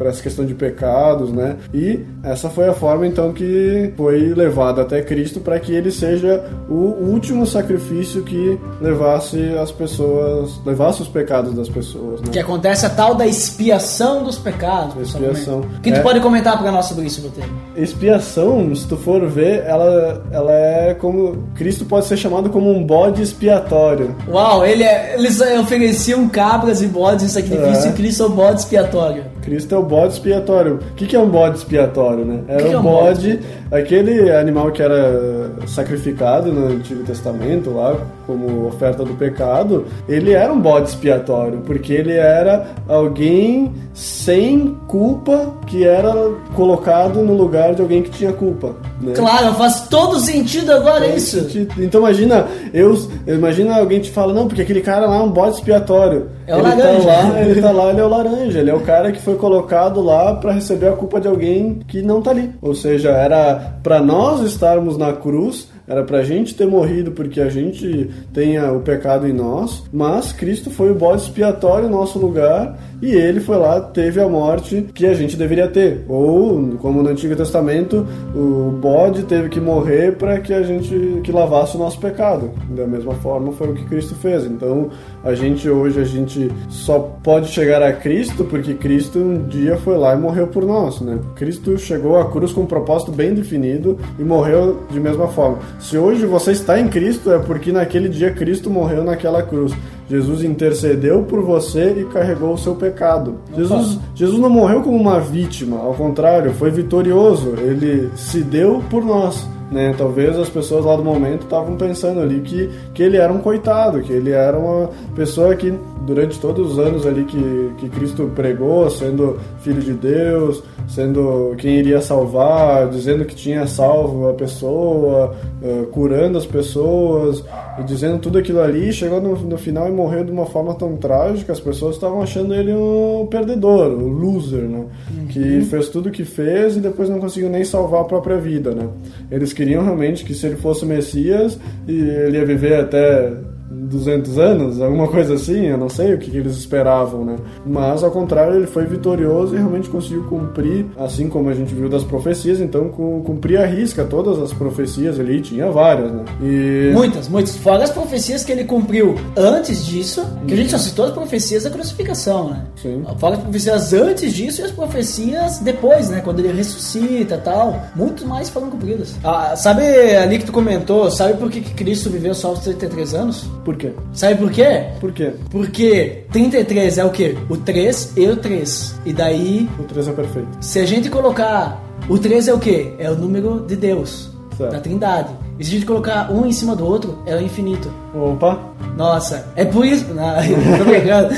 para essa questão de pecados, né? E essa foi a forma então que foi levada até Cristo para que ele seja o último sacrifício que levasse as pessoas, levasse os pecados das pessoas, né? Que acontece a tal da expiação dos pecados. Expiação. O que tu É. pode comentar para nós sobre isso, Botelho? Expiação, se tu for ver, ela, ela é como Cristo pode ser chamado como um bode expiatório. Uau, ele é- eles ofereciam cabras e bodes em sacrifício É. e Cristo é o bode expiatório. Cristo é o bode expiatório. O que, que é um bode expiatório, né? Era que é o um bode bode, aquele animal que era sacrificado no Antigo Testamento, lá, como oferta do pecado, ele era um bode expiatório, porque ele era alguém sem culpa que era colocado no lugar de alguém que tinha culpa. Né? Claro, faz todo sentido agora isso. Então imagina, eu imagina alguém te fala, não, porque aquele cara lá é um bode expiatório. É o ele laranja. Tá lá, ele tá lá, ele é o laranja, ele é o cara que foi colocado lá pra receber a culpa de alguém que não tá ali. Ou seja, era pra nós estarmos na cruz, era pra gente ter morrido porque a gente tenha o pecado em nós, mas Cristo foi o bode expiatório em nosso lugar e ele foi lá, teve a morte que a gente deveria ter. Ou, como no Antigo Testamento, o bode teve que morrer para que a gente que lavasse o nosso pecado. Da mesma forma foi o que Cristo fez. Então, a gente hoje a gente só pode chegar a Cristo porque Cristo um dia foi lá e morreu por nós, né? Cristo chegou à cruz com um propósito bem definido e morreu de mesma forma. Se hoje você está em Cristo é porque naquele dia Cristo morreu naquela cruz. Jesus intercedeu por você e carregou o seu pecado. Jesus, Jesus não morreu como uma vítima, ao contrário, foi vitorioso. Ele se deu por nós. Né? Talvez as pessoas lá do momento estavam pensando ali que, que ele era um coitado, que ele era uma pessoa que durante todos os anos ali que, que Cristo pregou, sendo filho de Deus, sendo quem iria salvar, dizendo que tinha salvo a pessoa, uh, curando as pessoas, e dizendo tudo aquilo ali, chegou no, no final e morreu de uma forma tão trágica, as pessoas estavam achando ele um perdedor, um loser, né? Uhum. Que fez tudo o que fez e depois não conseguiu nem salvar a própria vida, né? Eles queriam realmente que se ele fosse o Messias, ele ia viver até 200 anos, alguma coisa assim, eu não sei o que, que, eles esperavam, né? Mas ao contrário, ele foi vitorioso e realmente conseguiu cumprir, assim como a gente viu das profecias, então cumprir a risca todas as profecias ali, tinha várias, né? E... Muitas, muitas. Fora as profecias que ele cumpriu antes disso, que a gente só citou as profecias da crucificação, né? Sim. Fora as profecias antes disso e as profecias depois, né? Quando ele ressuscita e tal, muito mais foram cumpridas. Ah, sabe ali que tu comentou, sabe por que Cristo viveu só aos 33 anos? Por quê? Sabe por quê? Por quê? Porque 33 é o quê? O 3 e o 3. E daí. O 3 é perfeito. Se a gente colocar. O 3 é o quê? É o número de Deus. Certo. Da Trindade. E se a gente colocar um em cima do outro, é o infinito. Opa! Nossa, é por isso. Não, tô brincando.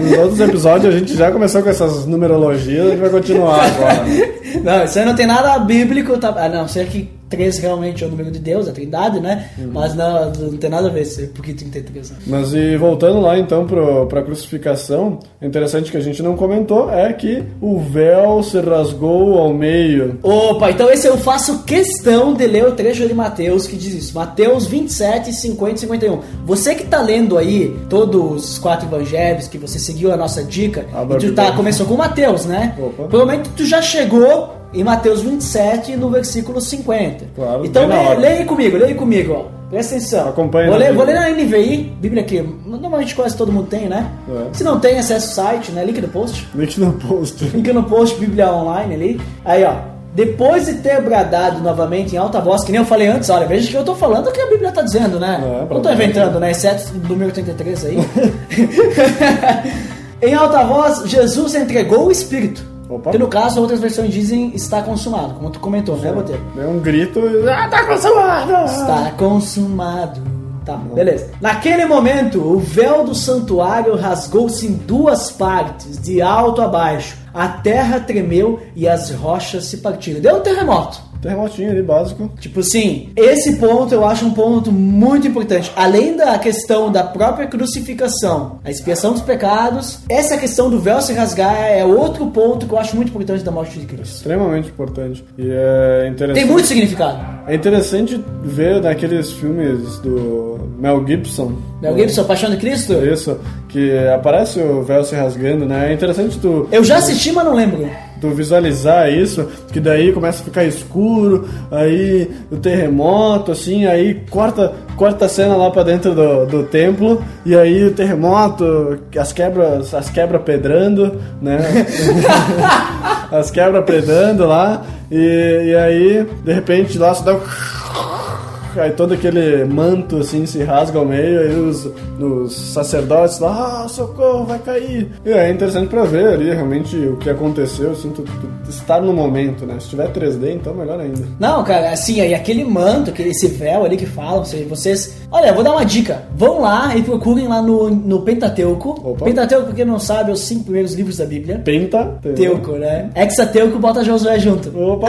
Nos outros episódios a gente já começou com essas numerologias, a gente vai continuar agora. Não, isso aí não tem nada bíblico, tá? A não ser que 3 realmente é o número de Deus, a trindade, né? Uhum. Mas não, não tem nada a ver porque 33. Né? Mas e voltando lá então para a crucificação, interessante que a gente não comentou é que o véu se rasgou ao meio. Opa, então esse eu faço questão de ler o trecho de Mateus que diz isso. Mateus 27, 50 e 51. Você que tá lendo aí todos os quatro evangelhos, que você seguiu a nossa dica, ah, e tu tá, começou com Mateus, né? Opa. Provavelmente tu já chegou em Mateus 27, no versículo 50. Claro, então leia, leia comigo, leia comigo, ó. Presta atenção. Acompanha vou, ler, vou ler na NVI, Bíblia aqui. Normalmente quase todo mundo tem, né? É. Se não tem, acesse o site, né? Link no post. Link no post. Link no post, Bíblia Online ali. Aí, ó. Depois de ter bradado novamente em alta voz, que nem eu falei antes, olha, veja que eu tô falando o que a Bíblia tá dizendo, né? É, não tô inventando, né? Exceto o número 33 aí. em alta voz, Jesus entregou o Espírito Opa. Que no caso, outras versões dizem está consumado, como tu comentou, né, Sim. né, Boteiro? É um grito, ah, tá consumado! Está consumado. Tá, beleza. Naquele momento, o véu do santuário rasgou-se em duas partes, de alto a baixo. A terra tremeu e as rochas se partiram. Deu um terremoto terremotinho ali básico. Tipo assim, esse ponto eu acho um ponto muito importante. Além da questão da própria crucificação, a expiação dos pecados, essa questão do véu se rasgar é outro ponto que eu acho muito importante da morte de Cristo. Extremamente importante. E é interessante. Tem muito significado. É interessante ver naqueles filmes do Mel Gibson. Mel Gibson, Paixão de Cristo? Isso, que aparece o véu se rasgando, né? É interessante tu. Eu já assisti, mas não lembro tu visualizar isso, que daí começa a ficar escuro, aí o terremoto, assim, aí corta, corta a cena lá para dentro do, do templo, e aí o terremoto, as quebras, as quebras pedrando, né? as quebras pedrando lá, e, e aí, de repente, lá se dá aí todo aquele manto assim se rasga ao meio, aí os, os sacerdotes lá, ah, socorro, vai cair. E é interessante pra ver ali realmente o que aconteceu, assim, tu, tu estar no momento, né? Se tiver 3D, então melhor ainda. Não, cara, assim, aí aquele manto, aquele, esse véu ali que falam, vocês. Olha, vou dar uma dica. Vão lá e procurem lá no, no Pentateuco. Opa. Pentateuco, porque não sabe, é os cinco primeiros livros da Bíblia. Pentateuco, né? Hexateuco bota Josué junto. Opa!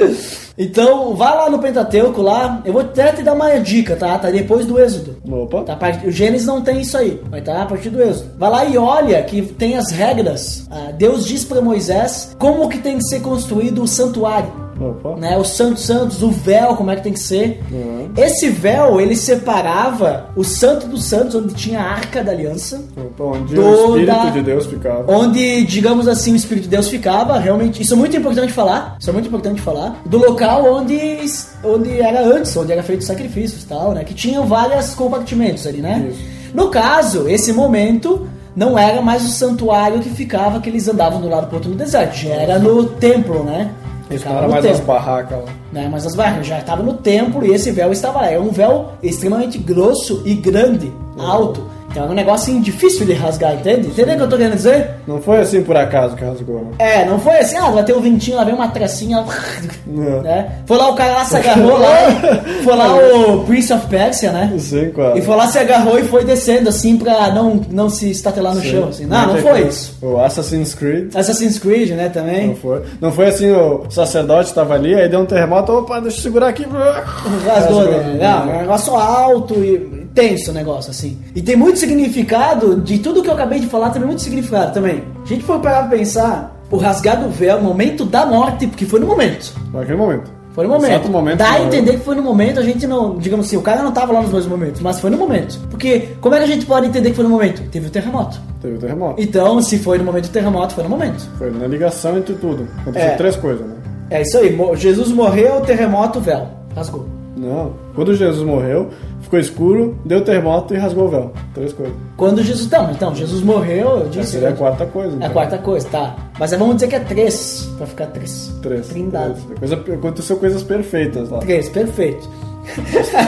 Oh. Então, vá lá no Pentateuco lá. Eu vou até te dar uma dica, tá? Tá depois do Êxodo. Opa. Tá, o Gênesis não tem isso aí. Vai estar tá a partir do Êxodo. Vai lá e olha que tem as regras. Ah, Deus diz para Moisés como que tem que ser construído o santuário. Opa. Né, os santos santos, o véu, como é que tem que ser. Uhum. Esse véu, ele separava o santo dos santos, onde tinha a arca da aliança. Opa, onde o Espírito de Deus ficava. Onde, digamos assim, o Espírito de Deus ficava, realmente. Isso é muito importante falar. Isso é muito importante falar. Do local onde, onde era antes, onde era feito sacrifícios e tal, né? Que tinham vários compartimentos ali, né? Isso. No caso, esse momento não era mais o santuário que ficava, que eles andavam do lado pro outro no deserto, já era no templo, né? Era no mais as templo barracas lá. né? Mas as barras já estava no templo e esse véu estava lá. Era um véu extremamente grosso e grande, alto. Era um negócio assim, difícil de rasgar, entende? Entendeu o que eu tô querendo dizer? Não foi assim por acaso que rasgou, né? É, não foi assim, ah, bateu o ventinho, lá veio uma tracinha, Não. né? Foi lá o cara lá, se agarrou lá, foi lá o Prince of Persia, né? Sim, claro. E foi lá, se agarrou e foi descendo assim pra não, não se estatelar no Sim. chão. Assim. Não, não tem foi isso. O Assassin's Creed. Assassin's Creed, né, também. Não foi. Não foi assim, o sacerdote tava ali, aí deu um terremoto, opa, deixa eu segurar aqui. Rasgou, né? Não, é um negócio alto e tenso o negócio, assim. E tem muito significado, de tudo que eu acabei de falar, tem muito significado também. A gente for parar pra pensar, o rasgar do véu, o momento da morte, porque foi no momento. Naquele momento. Foi no momento. Exato momento Dá a entender que foi no momento, a gente não. Digamos assim, o cara não tava lá nos dois momentos, mas foi no momento. Porque como é que a gente pode entender que foi no momento? Teve o terremoto. Teve o terremoto. Então, se foi no momento do terremoto, foi no momento. Foi na ligação entre tudo. Aconteceu É. três coisas, né? É isso aí. Jesus morreu, terremoto, véu. Rasgou. Não. Quando Jesus morreu, ficou escuro, deu terremoto e rasgou o véu. Três coisas. Quando Jesus. Não, então, Jesus morreu, eu Essa disse. seria a quarta coisa. É então. a quarta coisa, tá. Mas vamos dizer que é três, pra ficar três. Três. Trindade. Três. Coisa, aconteceu coisas perfeitas lá. Três, perfeito.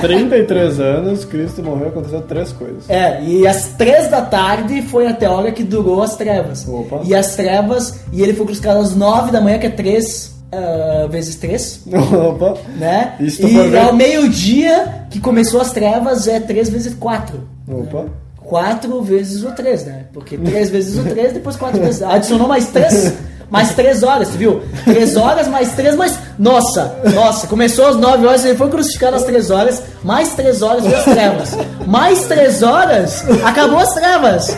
33 anos, Cristo morreu, aconteceu três coisas. É, e às três da tarde foi até a hora que durou as trevas. Opa. E as trevas, e ele foi crucificado às nove da manhã, que é três ah, vezes três, Opa. né? Se tu e ao meio-dia que começou as trevas é três vezes quatro. Opa. Quatro vezes o três, né? Porque três vezes o três, depois quatro vezes. Adicionou mais três, mais três horas, você viu? Três horas, mais três, mais. Nossa, nossa, começou às nove horas, ele foi crucificado às três horas, mais três horas foi as trevas. Mais três horas, acabou as trevas.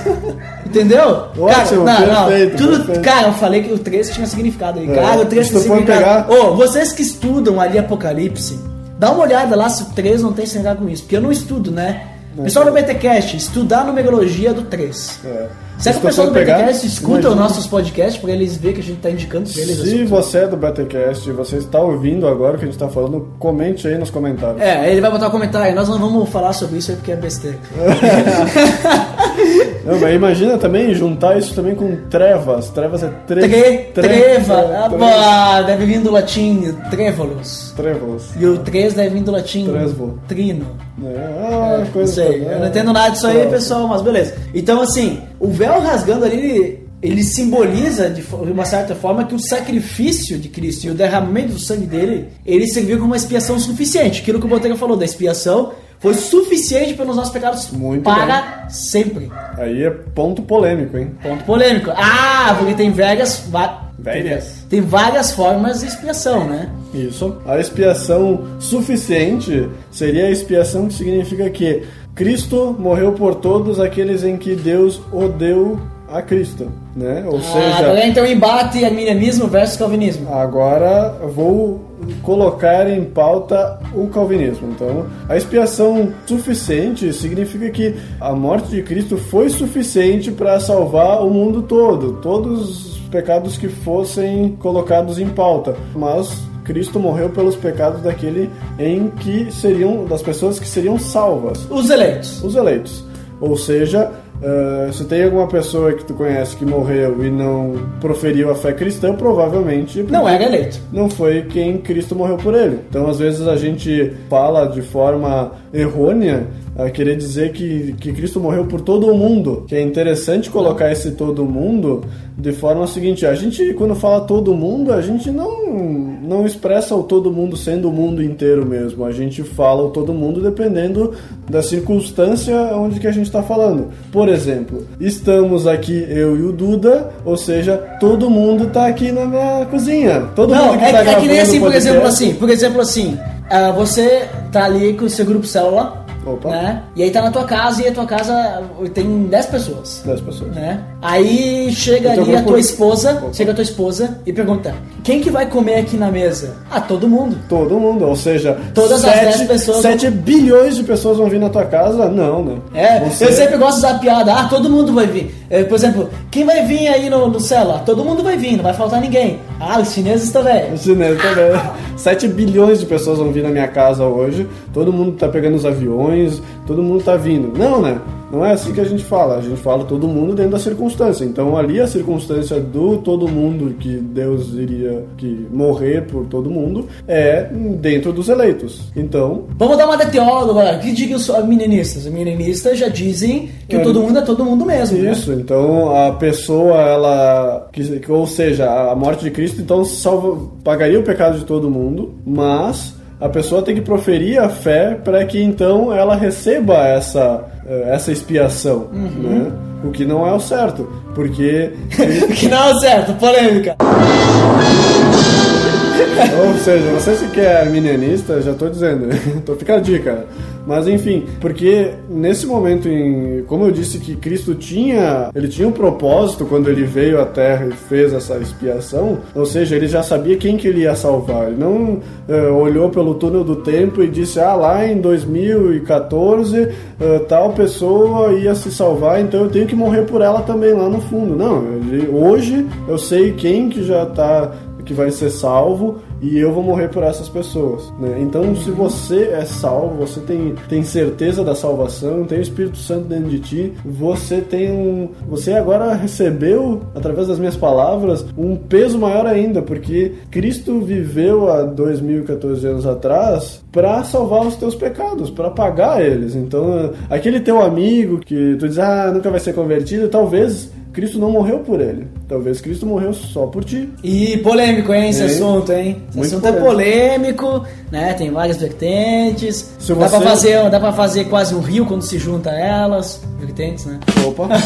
Entendeu? Ótimo, cara, não, perfeito, não, tudo, perfeito. cara, eu falei que o 3 tinha significado aí. É, Cara, o 3 se tinha significado. Ô, vocês que estudam ali Apocalipse, dá uma olhada lá se o 3 não tem significado com isso. Porque eu não estudo, né? Pessoal do BTcast, estudar a numerologia do 3. É. Será que o pessoal do BTcast escuta os imagina- nossos podcasts pra eles verem que a gente tá indicando pra eles? Se você é do Betacast e você está ouvindo agora o que a gente está falando, comente aí nos comentários. É, ele vai botar um comentário, nós não vamos falar sobre isso aí porque é besteira. Não, mas imagina também juntar isso também com trevas. Trevas é tre... Tre, tre- treva, ah, tre- pá, deve vir do latim trévolos. Trevas. E o 3 deve vir do latim Tresvo. trino. É, ah, Não coisa sei, toda. eu não entendo nada disso aí, pessoal, mas beleza. Então, assim, o véu rasgando ali, ele, simboliza de uma certa forma que o sacrifício de Cristo e o derramamento do sangue dele, ele serviu como uma expiação suficiente. Aquilo que o Botelho falou da expiação foi suficiente pelos nossos pecados Muito para sempre. Aí é ponto polêmico, hein? Ponto polêmico. Ah, porque tem várias. va- Várias. Tem várias formas de expiação, né? Isso. A expiação suficiente seria a expiação que significa que Cristo morreu por todos aqueles em que Deus o deu a Cristo, né? Ou Ah, seja, então embate arminianismo versus calvinismo. Agora vou colocar em pauta o calvinismo. Então, a expiação suficiente significa que a morte de Cristo foi suficiente para salvar o mundo todo, todos os pecados que fossem colocados em pauta. Mas Cristo morreu pelos pecados daquele em que seriam das pessoas que seriam salvas Os eleitos. os eleitos. Ou seja, eh, se tem alguma pessoa que tu conhece que morreu e não proferiu a fé cristã, provavelmente Não era eleito. não foi quem Cristo morreu por ele. Então, às vezes, a gente fala de forma errônea a querer dizer que, que Cristo morreu por todo o mundo. Que é interessante colocar esse todo mundo de forma seguinte: a gente, quando fala todo mundo, a gente não, não expressa o todo mundo sendo o mundo inteiro mesmo. A gente fala o todo mundo dependendo da circunstância onde que a gente está falando. Por exemplo, estamos aqui eu e o Duda, ou seja, todo mundo está aqui na minha cozinha. Todo Não, mundo que é, tá é que nem assim, por exemplo, assim, por exemplo, assim, ah, você tá ali com o seu grupo célula, Opa. né? E aí tá na tua casa e a tua casa tem 10 pessoas. 10 pessoas. Né? Aí chega O teu ali a tua esposa, Opa. chega a tua esposa e pergunta: quem que vai comer aqui na mesa? Ah, todo mundo. Todo mundo, ou seja, Todas as 10 pessoas 7 bilhões de pessoas vão vir na tua casa? Não, né? É, Você- eu sempre gosto de usar piada. Ah, todo mundo vai vir. É, por exemplo, quem vai vir aí no, no célula? Todo mundo vai vir, não vai faltar ninguém. Ah, os chineses também. Os chineses também. 7 bilhões de pessoas vão vir na minha casa hoje. Todo mundo tá pegando os aviões, todo mundo tá vindo. Não, né? Não é assim que a gente fala. A gente fala todo mundo dentro da circunstância. Então ali a circunstância do todo mundo que Deus iria que morrer por todo mundo é dentro dos eleitos. Então, Vamos dar uma de teólogo agora. Que digam os meninistas? Os meninistas já dizem que É. todo mundo é todo mundo mesmo. né? Isso, então a pessoa, ela. que- ou seja, a morte de Cristo então salva, pagaria o pecado de todo mundo, mas a pessoa tem que proferir a fé para que então ela receba essa, eh, essa expiação. Né? O que não é o certo, porque. que não é certo, polêmica. Ou seja, você se quer arminianista, já tô dizendo, tô fica a dica. Mas enfim, porque nesse momento em, como eu disse que Cristo tinha, ele tinha um propósito quando ele veio à Terra e fez essa expiação, ou seja, ele já sabia quem que ele ia salvar. Ele não eh, olhou pelo túnel do tempo e disse: "Ah, lá em 2014, eh, tal pessoa ia se salvar, então eu tenho que morrer por ela também lá no fundo". Não, ele- hoje eu sei quem que já tá que vai ser salvo e eu vou morrer por essas pessoas. Né? Então, se você é salvo, você tem, tem certeza da salvação, tem o Espírito Santo dentro de ti, você tem um. Você agora recebeu, através das minhas palavras, um peso maior ainda, porque Cristo viveu há 2014 anos atrás para salvar os teus pecados, para pagar eles. Então, aquele teu amigo que tu diz, ah, nunca vai ser convertido, talvez. Cristo não morreu por ele. Talvez Cristo morreu só por ti. E polêmico, hein, esse assunto, hein? Esse Muito assunto é polêmico, né? Tem várias vertentes. Se Dá, você- pra fazer, dá pra fazer quase um rio quando se junta elas. Vertentes, né? Opa.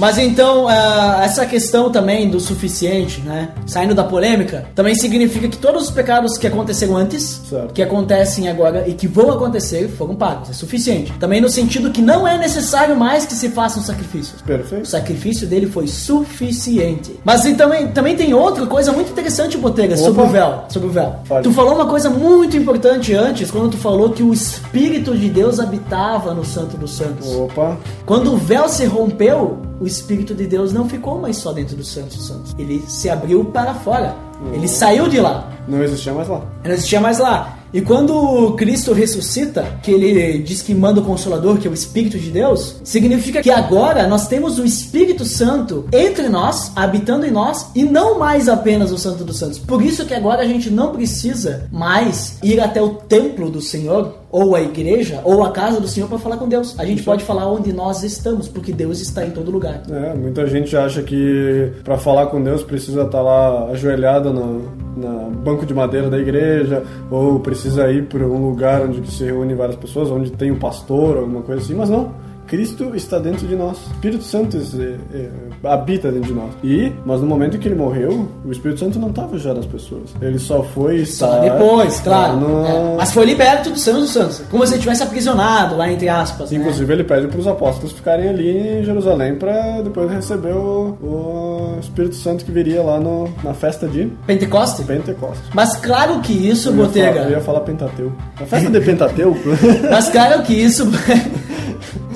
Mas então, ah, essa questão também do suficiente, né? Saindo da polêmica, também significa que todos os pecados que aconteceram antes, Certo. que acontecem agora e que vão acontecer, foram pagos. É suficiente. Também no sentido que não é necessário mais que se façam sacrifícios. O Perfeito. sacrifício dele foi suficiente. Mas e também, também tem outra coisa muito interessante, Botega, sobre o Opa. véu. Sobre o véu. Tu falou uma coisa muito importante antes, quando tu falou que o Espírito de Deus habitava no Santo dos Santos. Opa. Quando o véu se rompeu, o Espírito de Deus não ficou mais só dentro do Santo dos Santos. Ele se abriu para fora. Ele saiu de lá. Não existia mais lá. Não existia mais lá. E quando Cristo ressuscita, que ele diz que manda o Consolador, que é o Espírito de Deus, significa que agora nós temos o Espírito Santo entre nós, habitando em nós, e não mais apenas o Santo dos Santos. Por isso que agora a gente não precisa mais ir até o templo do Senhor, ou a igreja, ou a casa do Senhor para falar com Deus. A gente pode falar onde nós estamos, porque Deus está em todo lugar. É, muita gente acha que para falar com Deus precisa estar lá ajoelhado no na banco de madeira da igreja ou precisa ir para um lugar onde se reúne várias pessoas, onde tem um pastor, alguma coisa assim, mas não. Cristo está dentro de nós. O Espírito Santo é, é, habita dentro de nós. E, mas no momento em que ele morreu, o Espírito Santo não estava já nas pessoas. Ele só foi Só estar depois, claro. no- É, mas foi liberto do Santo dos Santos. Como se ele tivesse aprisionado lá, entre aspas. né? Inclusive ele pede para os apóstolos ficarem ali em Jerusalém para depois receber o, o Espírito Santo que viria lá no, na festa de Pentecoste? Pentecostes. Mas claro que isso, Eu ia, falar, eu Botega. ia falar Pentateuco. A festa de Pentateuco? Mas claro que isso.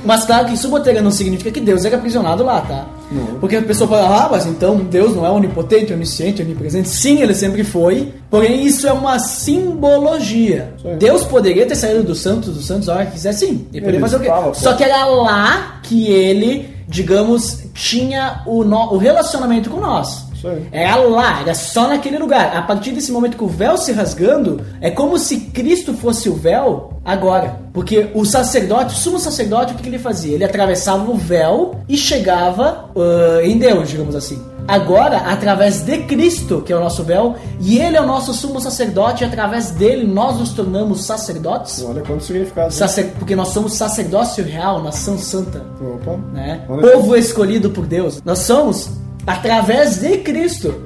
Mas claro que isso, Botega, não significa que Deus era aprisionado lá, tá? Não. Porque a pessoa fala, ah, mas então Deus não é onipotente, onisciente, onipresente. Sim, ele sempre foi. Porém, isso é uma simbologia. Aí. Deus poderia ter saído do Santos dos Santos a hora que quiser, sim. Ele poderia fazer o quê? pô. Só que era lá que ele, digamos, tinha o, no- o relacionamento com nós. Isso aí. Era lá, era só naquele lugar. A partir desse momento que o véu se rasgando, é como se Cristo fosse o véu agora. Porque o sacerdote, o sumo sacerdote, o que que ele fazia? Ele atravessava o véu e chegava ah, em Deus, digamos assim. Agora, através de Cristo, que é o nosso véu, e ele é o nosso sumo sacerdote, e através dele nós nos tornamos sacerdotes. Olha quanto significado. Sacer- Porque nós somos sacerdócio real, nação santa Opa. né? Povo escolhido por Deus. Nós somos através de Cristo.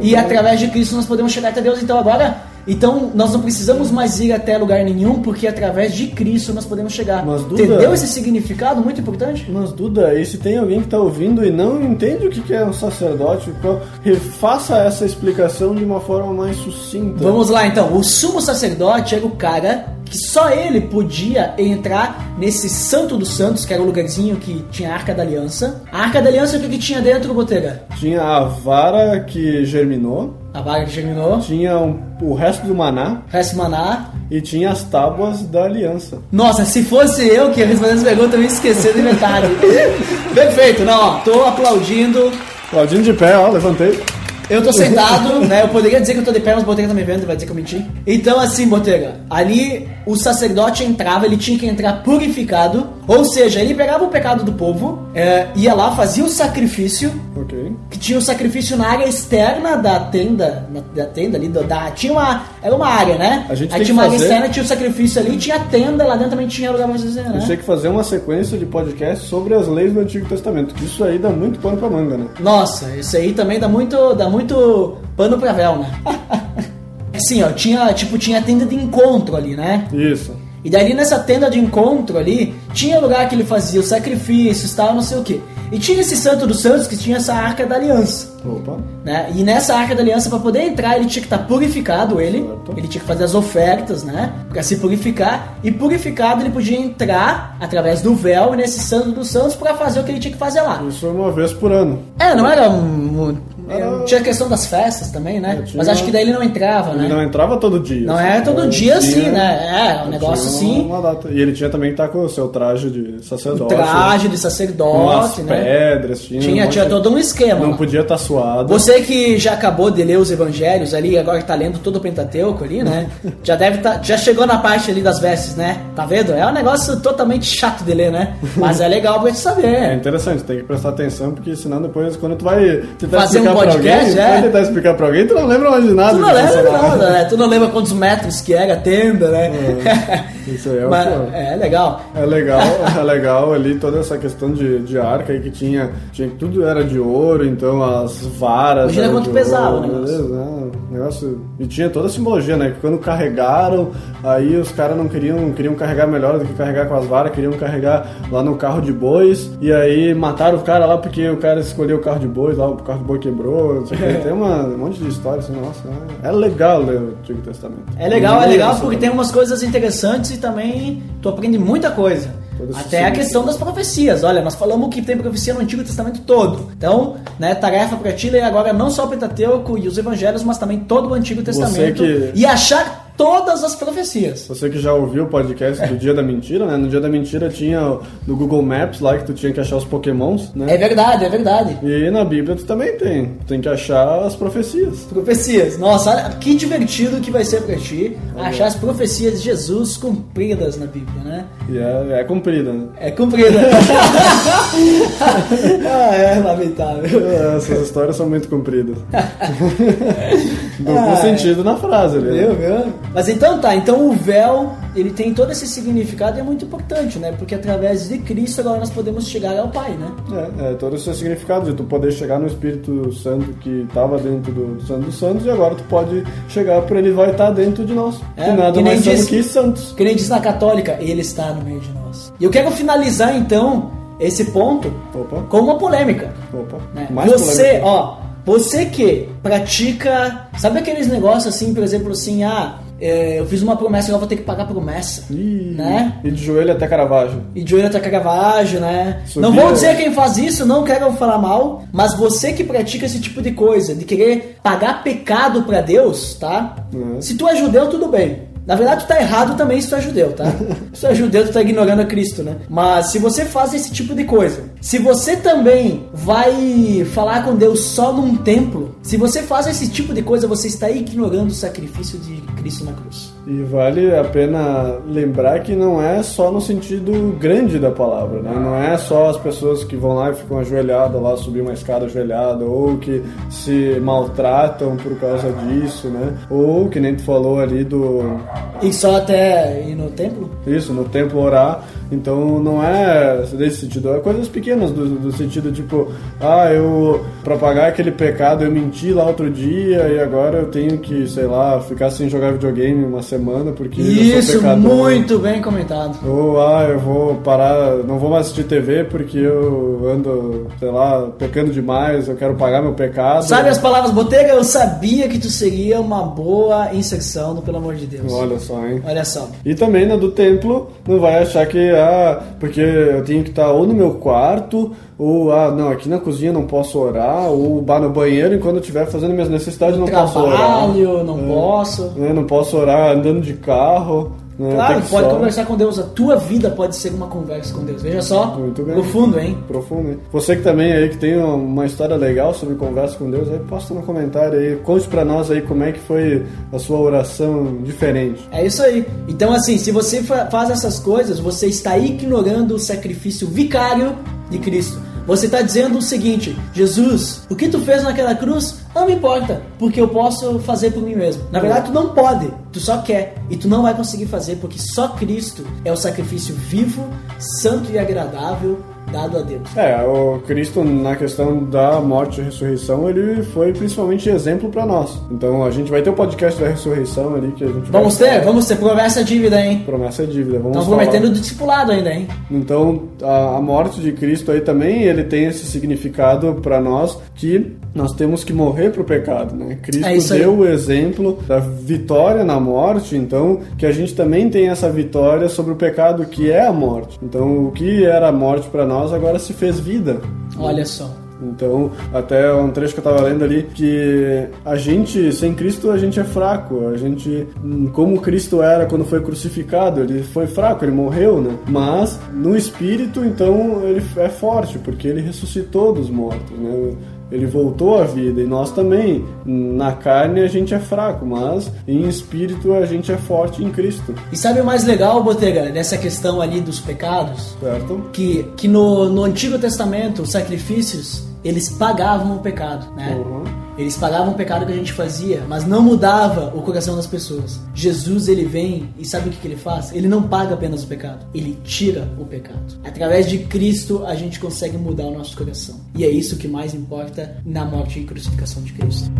E através de Cristo nós podemos chegar até Deus. Então agora, então nós não precisamos mais ir até lugar nenhum, porque através de Cristo nós podemos chegar. Mas, Duda- Entendeu esse significado muito importante? Mas Duda, e se tem alguém que está ouvindo e não entende o que é um sacerdote, refaça essa explicação de uma forma mais sucinta. Vamos lá então. O sumo sacerdote era o cara que só ele podia entrar nesse Santo dos Santos, que era o lugarzinho que tinha a Arca da Aliança. A Arca da Aliança, o que, que tinha dentro, Botega? Tinha a vara que germinou, A vaga que germinou, tinha um- o resto do maná, resto maná, e tinha as tábuas da aliança. Nossa, se fosse eu que ia responder essa pergunta, eu ia esquecer de metade. Perfeito, não, ó, tô aplaudindo. Claudinho de pé, ó, levantei. Eu tô sentado, né? Eu poderia dizer que eu tô de pé, mas o Botega tá me vendo, vai dizer que eu menti. Então, assim, Botega, ali o sacerdote entrava, ele tinha que entrar purificado, ou seja, ele pegava o pecado do povo, é, ia lá, fazia o sacrifício, Ok. que tinha o sacrifício na área externa da tenda, na- da tenda ali, da, da- tinha uma, era uma área, né? A gente Aí tinha uma área fazer- externa, tinha o sacrifício ali, tinha a tenda, lá dentro também tinha lugar pra fazer, né? gente tinha que fazer uma sequência de podcast sobre as leis do Antigo Testamento, que isso aí dá muito pano pra manga, né? Nossa, isso aí também dá muito, dá muito pano pra véu, né? Assim, ó, tinha, tipo, tinha tenda de encontro ali, né? Isso. E daí nessa tenda de encontro ali, tinha lugar que ele fazia os sacrifícios, tal, não sei o que. E tinha esse santo dos santos que tinha essa arca da aliança. Opa. Né? E nessa arca da aliança, para poder entrar, ele tinha que estar purificado, ele. Certo. Ele tinha que fazer as ofertas, né? Para se purificar. E purificado, ele podia entrar através do véu nesse santo dos santos para fazer o que ele tinha que fazer lá. Isso uma vez por ano. É, não era um. Um- Era- Tinha a questão das festas também, né? É, tinha Mas acho que daí ele não entrava, Ele né? não entrava todo dia. Não assim, era todo dia tinha- assim, né? É, um negócio assim. E ele tinha também que estar com o seu traje de O sacerdote. traje de com sacerdote, né? pedras, tinha. um Tinha, monte tinha todo um esquema. Não podia estar suado. Você que já acabou de ler os evangelhos ali, agora que tá lendo todo o Pentateuco ali, né? já deve tá, já chegou na parte ali das vestes, né? Tá vendo? É um negócio totalmente chato de ler, né? Mas é legal pra te É saber. interessante, tem que prestar atenção, porque senão depois, quando tu vai Fazer um podcast, alguém, é. vai tentar explicar pra alguém, tu não lembra mais de nada. Tu não lembra fala. nada, né? Tu não lembra quantos metros que era a tenda, né? Isso aí é Mas, é legal. É legal, é legal ali toda essa questão de, de arca aí que tinha, tinha. Tudo era de ouro, então as varas. Imagina quanto pesava ouro, o negócio. né? Negócio. E tinha toda a simbologia, né? Que quando carregaram, aí os caras não queriam, queriam carregar melhor do que carregar com as varas, queriam carregar lá no carro de bois. E aí mataram o cara lá porque o cara escolheu o carro de bois, lá o carro de boi quebrou. Quê. Tem uma, um monte de história assim, nossa. É, é legal ler o Antigo Testamento. É legal, é legal porque tem umas coisas interessantes também tu aprende muita coisa. Até a questão das profecias. Olha, nós falamos que tem profecia no Antigo Testamento todo. Então, né, tarefa pra ti ler agora não só o Pentateuco e os Evangelhos, mas também todo o Antigo Testamento. que- E achar todas as profecias. Você que já ouviu o podcast do Dia da Mentira, né? No Dia da Mentira tinha no Google Maps lá que tu tinha que achar os pokémons, É né? verdade, é verdade. E na Bíblia tu também tem. Tu tem que achar as profecias. Profecias. Nossa, olha que divertido que vai ser pra ti achar as profecias de Jesus cumpridas na Bíblia, né? E é, é cumprida, né? É cumprida. ah, é lamentável. Essas histórias são muito compridas. Duplo Ah, é. sentido na frase ali. Viu, né? viu? Mas então tá, então o véu, ele tem todo esse significado e é muito importante, né? Porque através de Cristo agora nós podemos chegar ao Pai, né? É, é todo esse significado de tu poder chegar no Espírito Santo que estava dentro do, do Santo dos Santos e agora tu pode chegar por ele vai estar dentro de nós. É, que nada que mais diz- que santos. Que nem diz na católica, ele está no meio de nós. E eu quero finalizar então esse ponto Opa, com uma polêmica. opa. né? Você, polêmica. ó, você que pratica, sabe aqueles negócios assim, por exemplo, assim, ah, eu fiz uma promessa, agora vou ter que pagar a promessa, Ih, né? E de joelho até Caravaggio. E de joelho até Caravaggio, né? Subia- Não vou dizer quem faz isso, não quero falar mal, mas você que pratica esse tipo de coisa, de querer pagar pecado pra Deus, tá? Uhum. Se tu é judeu, tudo bem. Na verdade, tu tá errado também se tu é judeu, tá? se tu é judeu, tu tá ignorando a Cristo, né? Mas se você faz esse tipo de coisa, se você também vai falar com Deus só num templo, se você faz esse tipo de coisa, você está ignorando o sacrifício de Cristo na cruz. E vale a pena lembrar que não é só no sentido grande da palavra, né? Não é só as pessoas que vão lá e ficam ajoelhadas lá, subir uma escada ajoelhada, ou que se maltratam por causa disso, né? Ou que nem tu falou ali do E só até ir no templo? isso, no templo orar. Então não é desse sentido, é coisas pequenas do, do sentido tipo, ah, eu pra pagar aquele pecado eu menti lá outro dia e agora eu tenho que, sei lá, ficar sem jogar videogame uma semana porque Isso, muito bem comentado. Ou, ah, eu vou parar, não vou mais assistir TV porque eu ando, sei lá, pecando demais, eu quero pagar meu pecado. Sabe as palavras Botega? Eu sabia que tu seria uma boa inserção no Pelo Amor de Deus. Olha só, hein? Olha só. E também na do templo, não vai achar que porque eu tenho que estar ou no meu quarto, ou ah, não, aqui na cozinha não posso orar, ou bah, no banheiro enquanto eu estiver fazendo minhas necessidades não posso orar. Trabalho, não É. posso. né, Não posso orar andando de carro. Né, Claro, pode só- conversar com Deus. A tua vida pode ser uma conversa com Deus. Veja só, Muito bem. profundo, hein? Profundo, hein? Você que também aí que tem uma história legal sobre conversa com Deus, aí posta no comentário aí, conte pra nós aí como é que foi a sua oração diferente. É isso aí. Então, assim, se você fa- faz essas coisas, você está ignorando o sacrifício vicário de Cristo. Você está dizendo o seguinte: Jesus, o que tu fez naquela cruz não me importa, porque eu posso fazer por mim mesmo. Na verdade, tu não pode, tu só quer. E tu não vai conseguir fazer, porque só Cristo é o sacrifício vivo, santo e agradável dado a Deus. É, o Cristo na questão da morte e ressurreição, ele foi principalmente exemplo pra nós. Então a gente vai ter o podcast da ressurreição ali que a gente Vamos vai... ter? Vamos ter. Promessa é dívida, hein? Promessa é dívida, vamos falar. prometendo do discipulado ainda, hein? Então, a, a morte de Cristo aí também, ele tem esse significado para nós que nós temos que morrer pro pecado, né? Cristo É deu o exemplo da vitória na morte, então que a gente também tem essa vitória sobre o pecado que é a morte. Então, o que era a morte para nós agora se fez vida. Olha só. Então, até um trecho que eu tava lendo ali, que a gente, sem Cristo, a gente é fraco. A gente, como Cristo era quando foi crucificado, ele foi fraco, ele morreu, né? Mas, no espírito, então, ele é forte, porque ele ressuscitou dos mortos, né? Ele voltou à vida e nós também, na carne, a gente é fraco, mas em espírito a gente é forte em Cristo, E sabe o mais legal, Botega, nessa questão ali dos pecados? certo? Que, que no, no Antigo Testamento, os sacrifícios, eles pagavam o pecado, né? Uhum. Eles pagavam o pecado que a gente fazia, mas não mudava o coração das pessoas. Jesus, ele vem e sabe o que, que ele faz? Ele não paga apenas o pecado, ele tira o pecado. Através de Cristo, a gente consegue mudar o nosso coração. E é isso que mais importa na morte e crucificação de Cristo.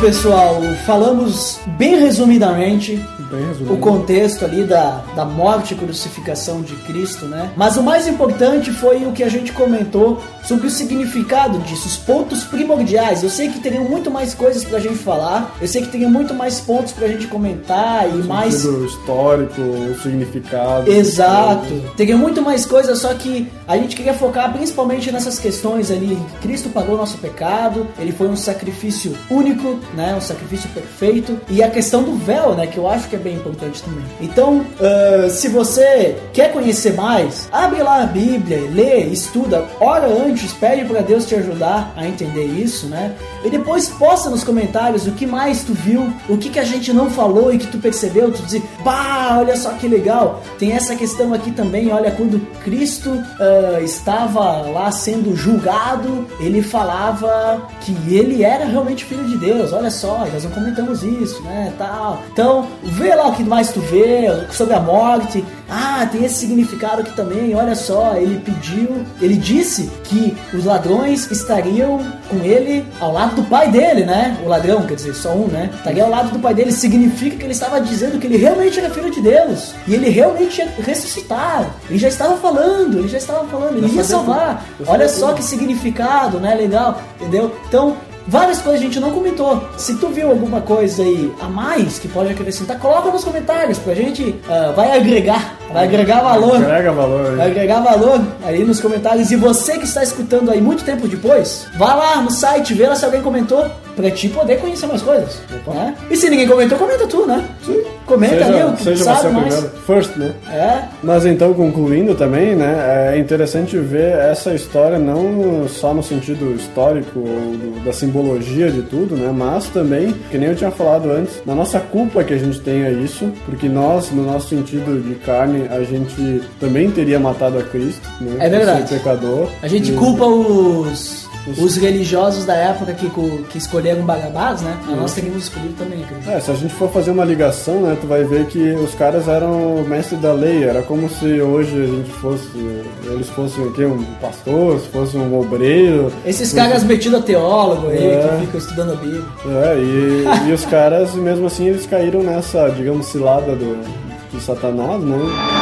Pessoal. Falamos bem resumidamente Bem o contexto ali da, da morte e crucificação de Cristo, né? Mas o mais importante foi o que a gente comentou sobre o significado disso, os pontos primordiais. Eu sei que teriam muito mais coisas pra gente falar, eu sei que teria muito mais pontos pra gente comentar e mais. Sentido histórico, o significado. Exato. Teria muito mais coisas, só que a gente queria focar principalmente nessas questões ali. Cristo pagou nosso pecado, ele foi um sacrifício único, né? Um sacrifício perfeito. E a questão do véu, né? Que eu acho que é bem importante também. Então, ah, se você quer conhecer mais, abre lá a Bíblia, lê, estuda, ora antes, pede para Deus te ajudar a entender isso, né? E depois posta nos comentários o que mais tu viu, o que, que a gente não falou e que tu percebeu, tu dizer, pá, olha só que legal. Tem essa questão aqui também, olha, quando Cristo ah, estava lá sendo julgado, ele falava que ele era realmente filho de Deus. Olha só, nós não comentamos isso, né, tal. Então, vê lá o que mais tu vê sobre a morte. Ah, tem esse significado aqui também. Olha só, ele pediu, ele disse que os ladrões estariam com ele ao lado do pai dele, né? O ladrão, quer dizer, só um, né? Estaria ao lado do pai dele. Significa que ele estava dizendo que ele realmente era filho de Deus. E ele realmente ia ressuscitar. Ele já estava falando, ele já estava falando, ele ia salvar. Olha só que significado, né? Legal, entendeu? Então, várias coisas a gente não comentou. Se tu viu alguma coisa aí a mais que pode acrescentar, coloca nos comentários pra gente. ah, vai agregar, vai agregar valor. Agrega valor. Vai agregar valor aí nos comentários. E você que está escutando aí muito tempo depois, vá lá no site, vê lá se alguém comentou, pra ti poder conhecer mais coisas. Né? E se ninguém comentou, comenta tu, né? Sim. Comenta seja, ali o que seja sabe você mais. primeiro. First, né? É, Mas então, concluindo também, né, é interessante ver essa história não só no sentido histórico ou do- da simbologia de tudo, né, mas também, que nem eu tinha falado antes, na nossa culpa que a gente tem a isso, porque nós, no nosso sentido de carne, a gente também teria matado a Cristo, né, É verdade. ser pecador. a gente E- culpa os. Os religiosos da época que, que escolheram Barabás, né? Nós teríamos escolhido também, acredito. É, se a gente for fazer uma ligação, né, tu vai ver que os caras eram mestre da lei, era como se hoje a gente fosse, eles fossem aqui um pastor, se fosse um obreiro. Esses caras metidos a teólogo aí, É. que ficam estudando a Bíblia. É, e, e os caras, mesmo assim, eles caíram nessa, digamos, cilada do, de Satanás, né?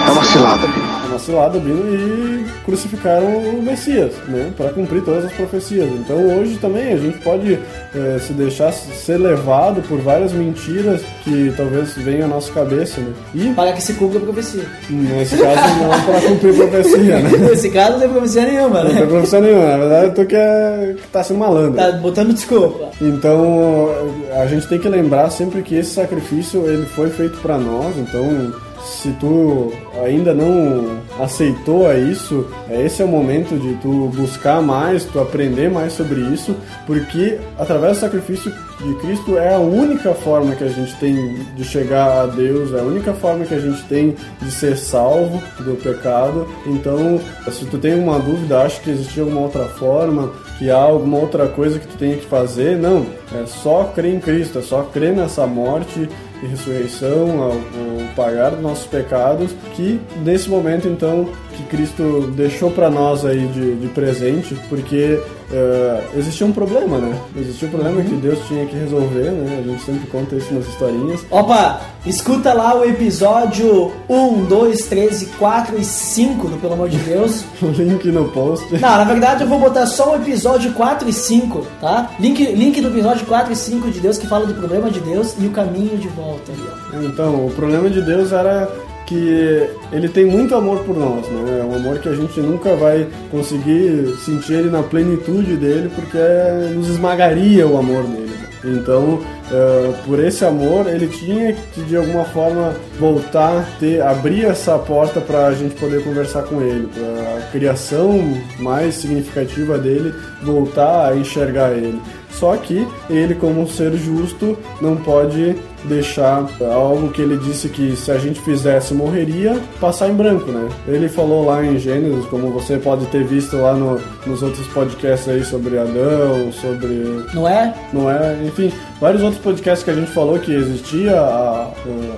É uma cilada, amigo. uma cilada, Bino, e crucificaram o Messias, né? Para cumprir todas as profecias. Então hoje também a gente pode é, se deixar ser levado por várias mentiras que talvez venham à nossa cabeça, né? E para que se cumpra a profecia. Nesse caso não para cumprir a profecia, né? Nesse caso não tem profecia nenhuma, né? Não tem profecia nenhuma. Na verdade, tu que, é, que tá sendo malandro. Tá botando desculpa. Então a gente tem que lembrar sempre que esse sacrifício ele foi feito para nós, então se tu ainda não aceitou a isso, esse é o momento de tu buscar mais, tu aprender mais sobre isso, porque através do sacrifício de Cristo é a única forma que a gente tem de chegar a Deus, é a única forma que a gente tem de ser salvo do pecado. Então, se tu tem uma dúvida, acha que existe alguma outra forma, que há alguma outra coisa que tu tenha que fazer, não, é só crer em Cristo, é só crer nessa morte e ressurreição, ao, pagar os nossos pecados, que nesse momento então que Cristo deixou para nós aí de, de presente, porque uh, existia um problema, né? Existia um problema que Deus tinha que resolver, né? A gente sempre conta isso nas historinhas. Opa, escuta lá o episódio 1, 2, 3, 4 e 5 do Pelo Amor de Deus. o link no post. Não, na verdade eu vou botar só o episódio 4 e 5, tá? Link, link do episódio 4 e 5 de Deus que fala do problema de Deus e o caminho de volta ali, ó. Então, o problema de Deus era que ele tem muito amor por nós, né? É um amor que a gente nunca vai conseguir sentir ele na plenitude dele, porque nos esmagaria o amor dele. Então, uh, por esse amor, ele tinha que de alguma forma voltar, ter, abrir essa porta para a gente poder conversar com ele, para a criação mais significativa dele voltar a enxergar ele. Só que ele, como um ser justo, não pode deixar algo que ele disse que se a gente fizesse morreria passar em branco, né? Ele falou lá em Gênesis, como você pode ter visto lá no, nos outros podcasts aí sobre Adão, sobre. Não é? Não é? Enfim, vários outros podcasts que a gente falou que existia a,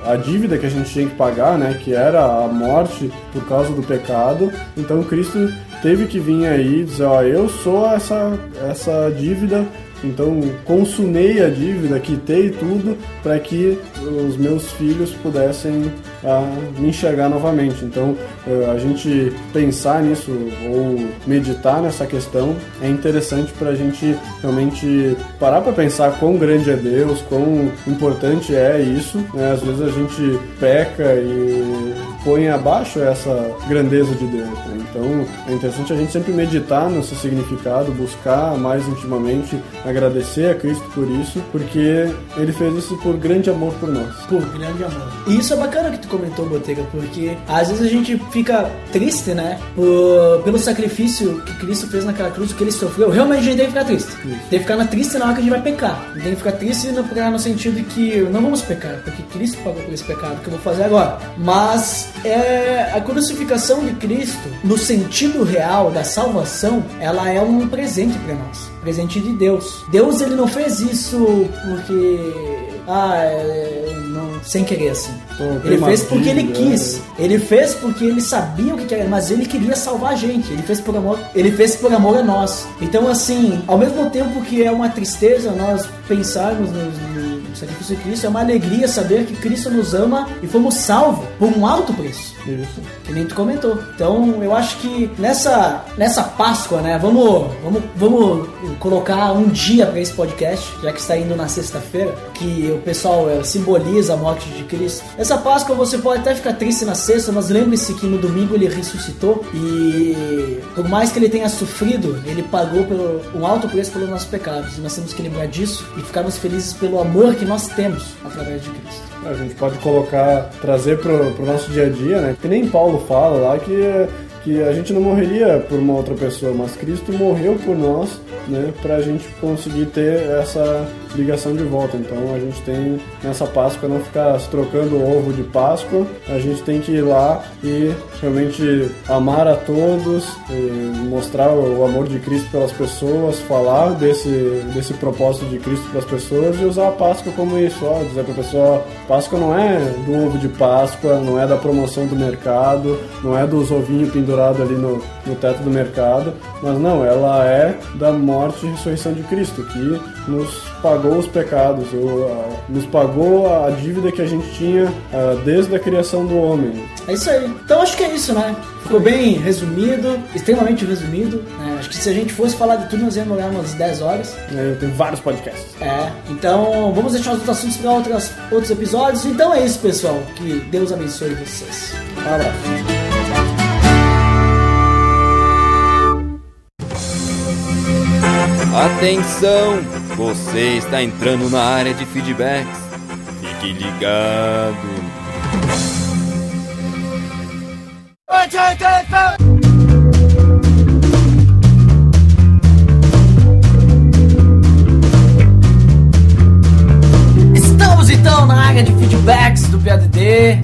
a dívida que a gente tinha que pagar, né? Que era a morte por causa do pecado. Então Cristo teve que vir aí e dizer, ó, eu sou essa, essa dívida então consumei a dívida, quitei tudo para que os meus filhos pudessem ah, me enxergar novamente. Então eh, a gente pensar nisso ou meditar nessa questão é interessante para a gente realmente parar para pensar quão grande é Deus, quão importante é isso. Né? Às vezes a gente peca e põe abaixo essa grandeza de Deus. Né? Então é interessante a gente sempre meditar nesse significado, buscar mais intimamente agradecer a Cristo por isso, porque ele fez isso por grande amor por nós. Por grande amor. E isso é bacana que tu comentou, Botega, porque às vezes a gente fica triste, né? Por, pelo sacrifício que Cristo fez naquela cruz, que ele sofreu. Realmente a gente tem que ficar triste. Isso. Tem que ficar na triste na hora que a gente vai pecar. Tem que ficar triste no, no sentido que não vamos pecar, porque Cristo pagou por esse pecado que eu vou fazer agora. Mas é, a crucificação de Cristo, no sentido real da salvação, ela é um presente para nós presente de Deus. Deus ele não fez isso porque ah, é, não, sem querer assim. ele fez porque ele quis. É. Ele fez porque ele sabia o que era, mas ele queria salvar a gente. Ele fez por amor. Ele fez por amor a nós. Então assim, ao mesmo tempo que é uma tristeza nós pensarmos no, no sacrifício de Cristo, é uma alegria saber que Cristo nos ama e fomos salvos por um alto preço. Isso. Que nem tu comentou. Então, eu acho que nessa, nessa Páscoa, né? Vamos, vamos, vamos colocar um dia para esse podcast, já que está indo na sexta-feira, que o pessoal é, simboliza a morte de Cristo. Essa Páscoa você pode até ficar triste na sexta, mas lembre-se que no domingo ele ressuscitou e por mais que ele tenha sofrido, ele pagou pelo, um alto preço pelos nossos pecados. E nós temos que lembrar disso e ficarmos felizes pelo amor que nós temos através de Cristo. A gente pode colocar, trazer pro, pro nosso dia a dia, né? Que nem Paulo fala lá que, que a gente não morreria por uma outra pessoa, mas Cristo morreu por nós, né? Pra gente conseguir ter essa ligação de volta. Então a gente tem nessa Páscoa não ficar se trocando ovo de Páscoa, a gente tem que ir lá e realmente amar a todos, mostrar o amor de Cristo pelas pessoas, falar desse, desse propósito de Cristo para as pessoas e usar a Páscoa como isso, ó, dizer para a pessoa, Páscoa não é do ovo de Páscoa, não é da promoção do mercado, não é dos ovinhos pendurados ali no, no teto do mercado, mas não, ela é da morte e ressurreição de Cristo, que nos pagou os pecados, ou, ah, nos pagou a dívida que a gente tinha ah, desde a criação do homem. É isso aí. Então acho que é isso, né? Ficou bem resumido, extremamente resumido. né? Acho que se a gente fosse falar de tudo, nós íamos demorar umas 10 horas. né? Eu tenho vários podcasts. É, então vamos deixar os outros assuntos para outros episódios. Então é isso, pessoal. Que Deus abençoe vocês. Um abraço. Atenção! Você está entrando na área de feedbacks. Fique ligado. Estamos então na área de feedbacks do PADD.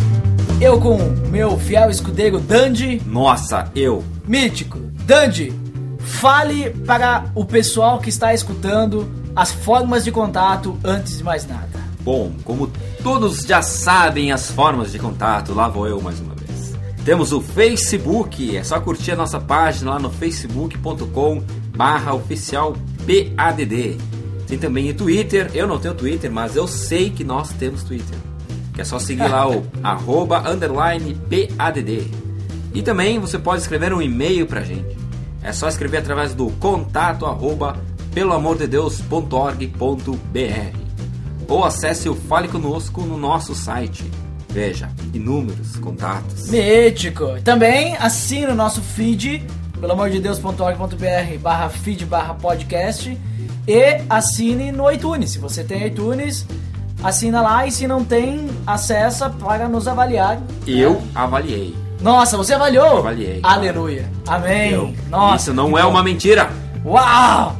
Eu com meu fiel escudeiro Dandy, Nossa, eu. mítico. Dandy, fale para o pessoal que está escutando as formas de contato antes de mais nada. Bom, como todos já sabem as formas de contato, lá vou eu mais uma vez. Temos o Facebook, é só curtir a nossa página lá no facebook.com barra oficial PADD. Tem também o Twitter, eu não tenho Twitter, mas eu sei que nós temos Twitter. Que é só seguir lá o arroba underline PADD. E também você pode escrever um e-mail pra gente. É só escrever através do contato arroba peloamordedeus.org.br ou acesse o Fale Conosco no nosso site. Veja, inúmeros contatos. Mítico. Também assine o nosso feed, pelo amor de Deus.org.br barra feed barra podcast e assine no iTunes. Se você tem iTunes, assina lá e se não tem, acessa para nos avaliar. Eu avaliei. Nossa, você avaliou? Avaliei. Aleluia. Amém. Eu. Nossa. Isso não é uma mentira. Uau!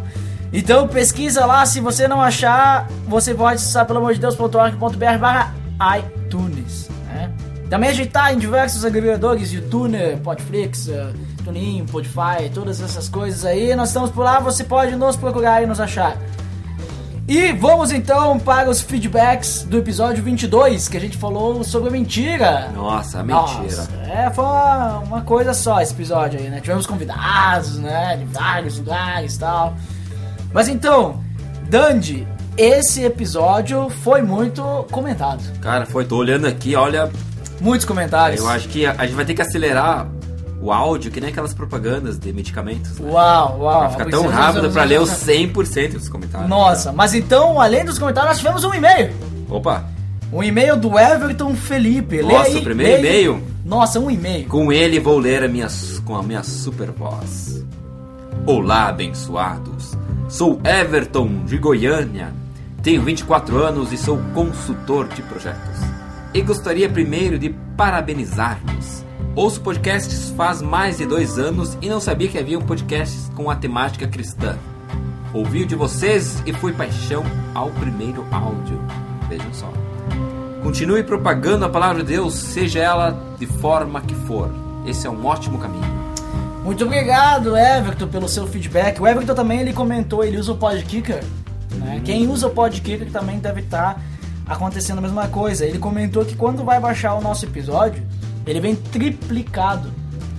Então pesquisa lá, se você não achar, você pode acessar pelo amor de Deus.org.br barra iTunes. Né? Também a gente tá em diversos agregadores, YouTuner, Podflix, uh, TuneIn, Podify, todas essas coisas aí. Nós estamos por lá, você pode nos procurar e nos achar. E vamos então para os feedbacks do episódio 22, que a gente falou sobre a mentira. Nossa, mentira. Nossa, é, foi uma, uma coisa só esse episódio aí, né? Tivemos convidados, né? De vários lugares e tal. Mas então, Dandy, esse episódio foi muito comentado. Cara, foi, tô olhando aqui, olha, Muitos comentários. eu acho que a, a gente vai ter que acelerar o áudio, que nem aquelas propagandas de medicamentos. né? Uau, uau. Pra ficar tão rápido pra ler os 100% dos comentários. Nossa, mas então, além dos comentários, nós tivemos um e-mail. Opa, Um e-mail do Everton Felipe. Lê Nossa, aí, o primeiro lê e-mail? Nossa, um e-mail. com ele vou ler a minha, com a minha super voz. Olá, abençoados. Sou Everton de Goiânia. Tenho 24 anos e sou consultor de projetos. E gostaria primeiro de parabenizar-nos. Ouço podcasts faz mais de dois anos e não sabia que havia um podcast com a temática cristã. Ouvi o de vocês e fui paixão ao primeiro áudio. Vejam só. Continue propagando a palavra de Deus, seja ela de forma que for. Esse é um ótimo caminho. Muito obrigado, Everton, pelo seu feedback. O Everton também ele comentou, ele usa o Podkicker. Né? Quem usa o Podkicker também deve estar acontecendo a mesma coisa. Ele comentou que quando vai baixar o nosso episódio, ele vem triplicado.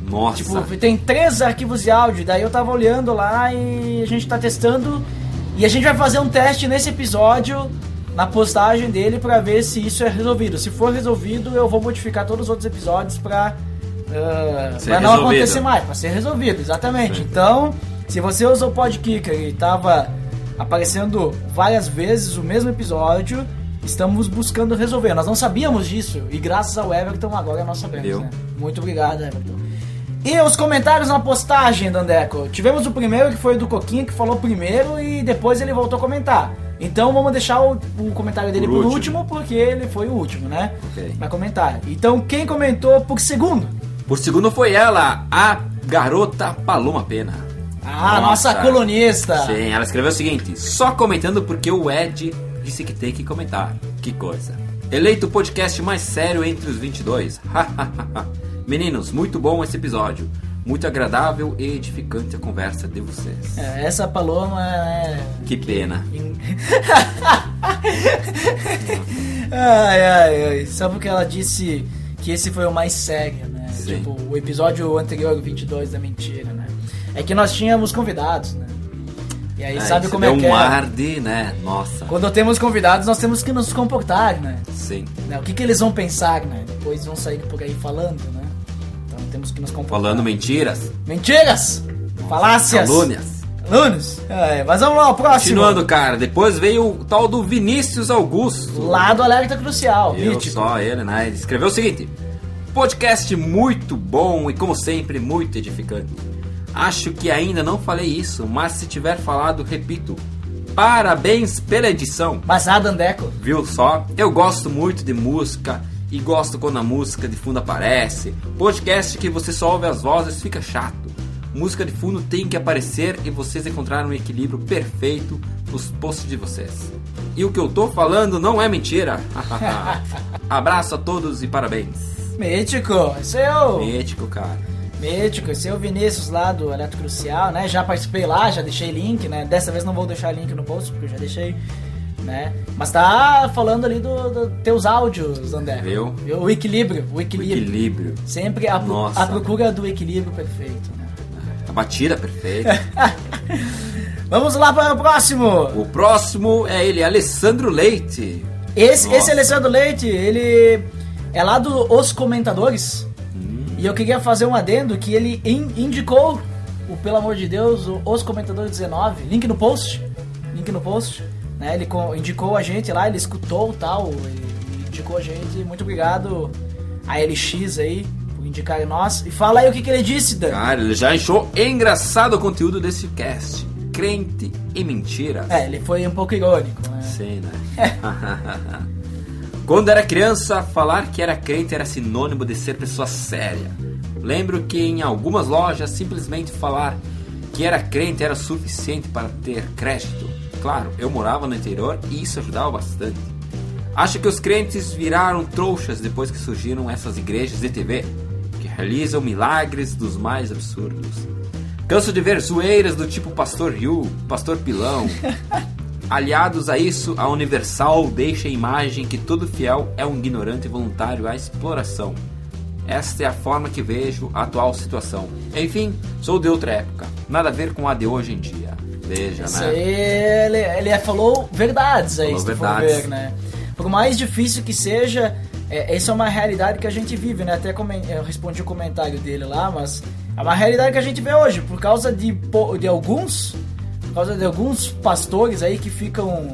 Nossa, Tipo, tem três arquivos de áudio, daí eu tava olhando lá e a gente tá testando. E a gente vai fazer um teste nesse episódio, na postagem dele, pra ver se isso é resolvido. Se for resolvido, eu vou modificar todos os outros episódios pra, Ser pra não resolvido. acontecer mais, pra ser resolvido, exatamente. Então, se você usou o Podkicker e tava aparecendo várias vezes o mesmo episódio, estamos buscando resolver. Nós não sabíamos disso e graças ao Everton agora nós sabemos. Né? Muito obrigado, Everton. E os comentários na postagem, Dandeco. Tivemos o primeiro que foi do Coquinha, que falou primeiro e depois ele voltou a comentar. Então vamos deixar o, o comentário dele Por por, último. último. porque ele foi o último, né? Ok. Vai comentar. Então quem comentou por segundo? por segundo foi ela, a garota Paloma Pena. Ah, nossa, Nossa. colunista. Sim, ela escreveu o seguinte: só comentando porque o Ed disse que tem que comentar. Que coisa. Eleito o podcast mais sério entre os 22. Meninos, muito bom esse episódio. Muito agradável e edificante a conversa de vocês. É, essa Paloma é. Que pena. ai, ai, ai. Só porque ela disse que esse foi o mais sério, né? Sim. Tipo, o episódio anterior, o 22 da mentira, né? É que nós tínhamos convidados, né? E aí É, sabe como é que um é. ar de, né? Nossa. Quando temos convidados, nós temos que nos comportar, né? Sim. Né? O que, que eles vão pensar, né? Depois vão sair por aí falando, né? Então temos que nos comportar. Falando mentiras, Mentiras! Falácias! calúnias. Calúnias! É, mas vamos lá, o próximo. Continuando, cara, depois veio o tal do Vinícius Augusto. Lá do Alerta Crucial, Eu mítico. só ele, né? Ele escreveu o seguinte: podcast muito bom e, como sempre, muito edificante. Acho que ainda não falei isso, mas se tiver falado, repito. Parabéns pela edição. Mas nada, Andeco. Viu só? Eu gosto muito de música e gosto quando a música de fundo aparece. Podcast que você só ouve as vozes fica chato. Música de fundo tem que aparecer e vocês encontraram um equilíbrio perfeito nos posts de vocês. E o que eu tô falando não é mentira. Abraço a todos e parabéns. Mítico, esse é o. Ético, cara. Mítico, esse é o Vinícius lá do Eletro Crucial, né? Já participei lá, já deixei link, né? Dessa vez não vou deixar link no post, porque eu já deixei, né? Mas tá falando ali dos do teus áudios, André. Viu? O equilíbrio, o O equilíbrio. equilíbrio. Sempre a, Nossa. a procura do equilíbrio perfeito, né? A batida perfeita. Vamos lá para o próximo. o próximo é ele, Alessandro Leite. Esse, Nossa. esse Alessandro Leite, ele é lá do Os Comentadores. E eu queria fazer um adendo que ele in- indicou o Pelo Amor de Deus, o Os Comentadores 19. Link no post. Link no post. Né? Ele co- indicou a gente lá, ele escutou tal. Ele indicou a gente. Muito obrigado a LX aí por indicar nós. E fala aí o que, que ele disse, Dan. Cara, ele já achou engraçado o conteúdo desse cast. Crente e mentira. É, ele foi um pouco irônico. Né? Sim, né? Quando era criança, falar que era crente era sinônimo de ser pessoa séria. Lembro que em algumas lojas simplesmente falar que era crente era suficiente para ter crédito. Claro, eu morava no interior e isso ajudava bastante. Acho que os crentes viraram trouxas depois que surgiram essas igrejas de TV que realizam milagres dos mais absurdos. Canso de ver zoeiras do tipo Pastor Yu, Pastor Pilão. Aliados a isso, a Universal deixa a imagem que todo fiel é um ignorante voluntário à exploração. Esta é a forma que vejo a atual situação. Enfim, sou de outra época. Nada a ver com a de hoje em dia. Veja, Isso né? ele, ele falou verdades aí, Falou se verdades. ver, né? Por mais difícil que seja, é, essa é uma realidade que a gente vive, né? Até eu respondi o comentário dele lá, mas é uma realidade que a gente vê hoje, por causa de, de alguns, causa de alguns pastores aí que ficam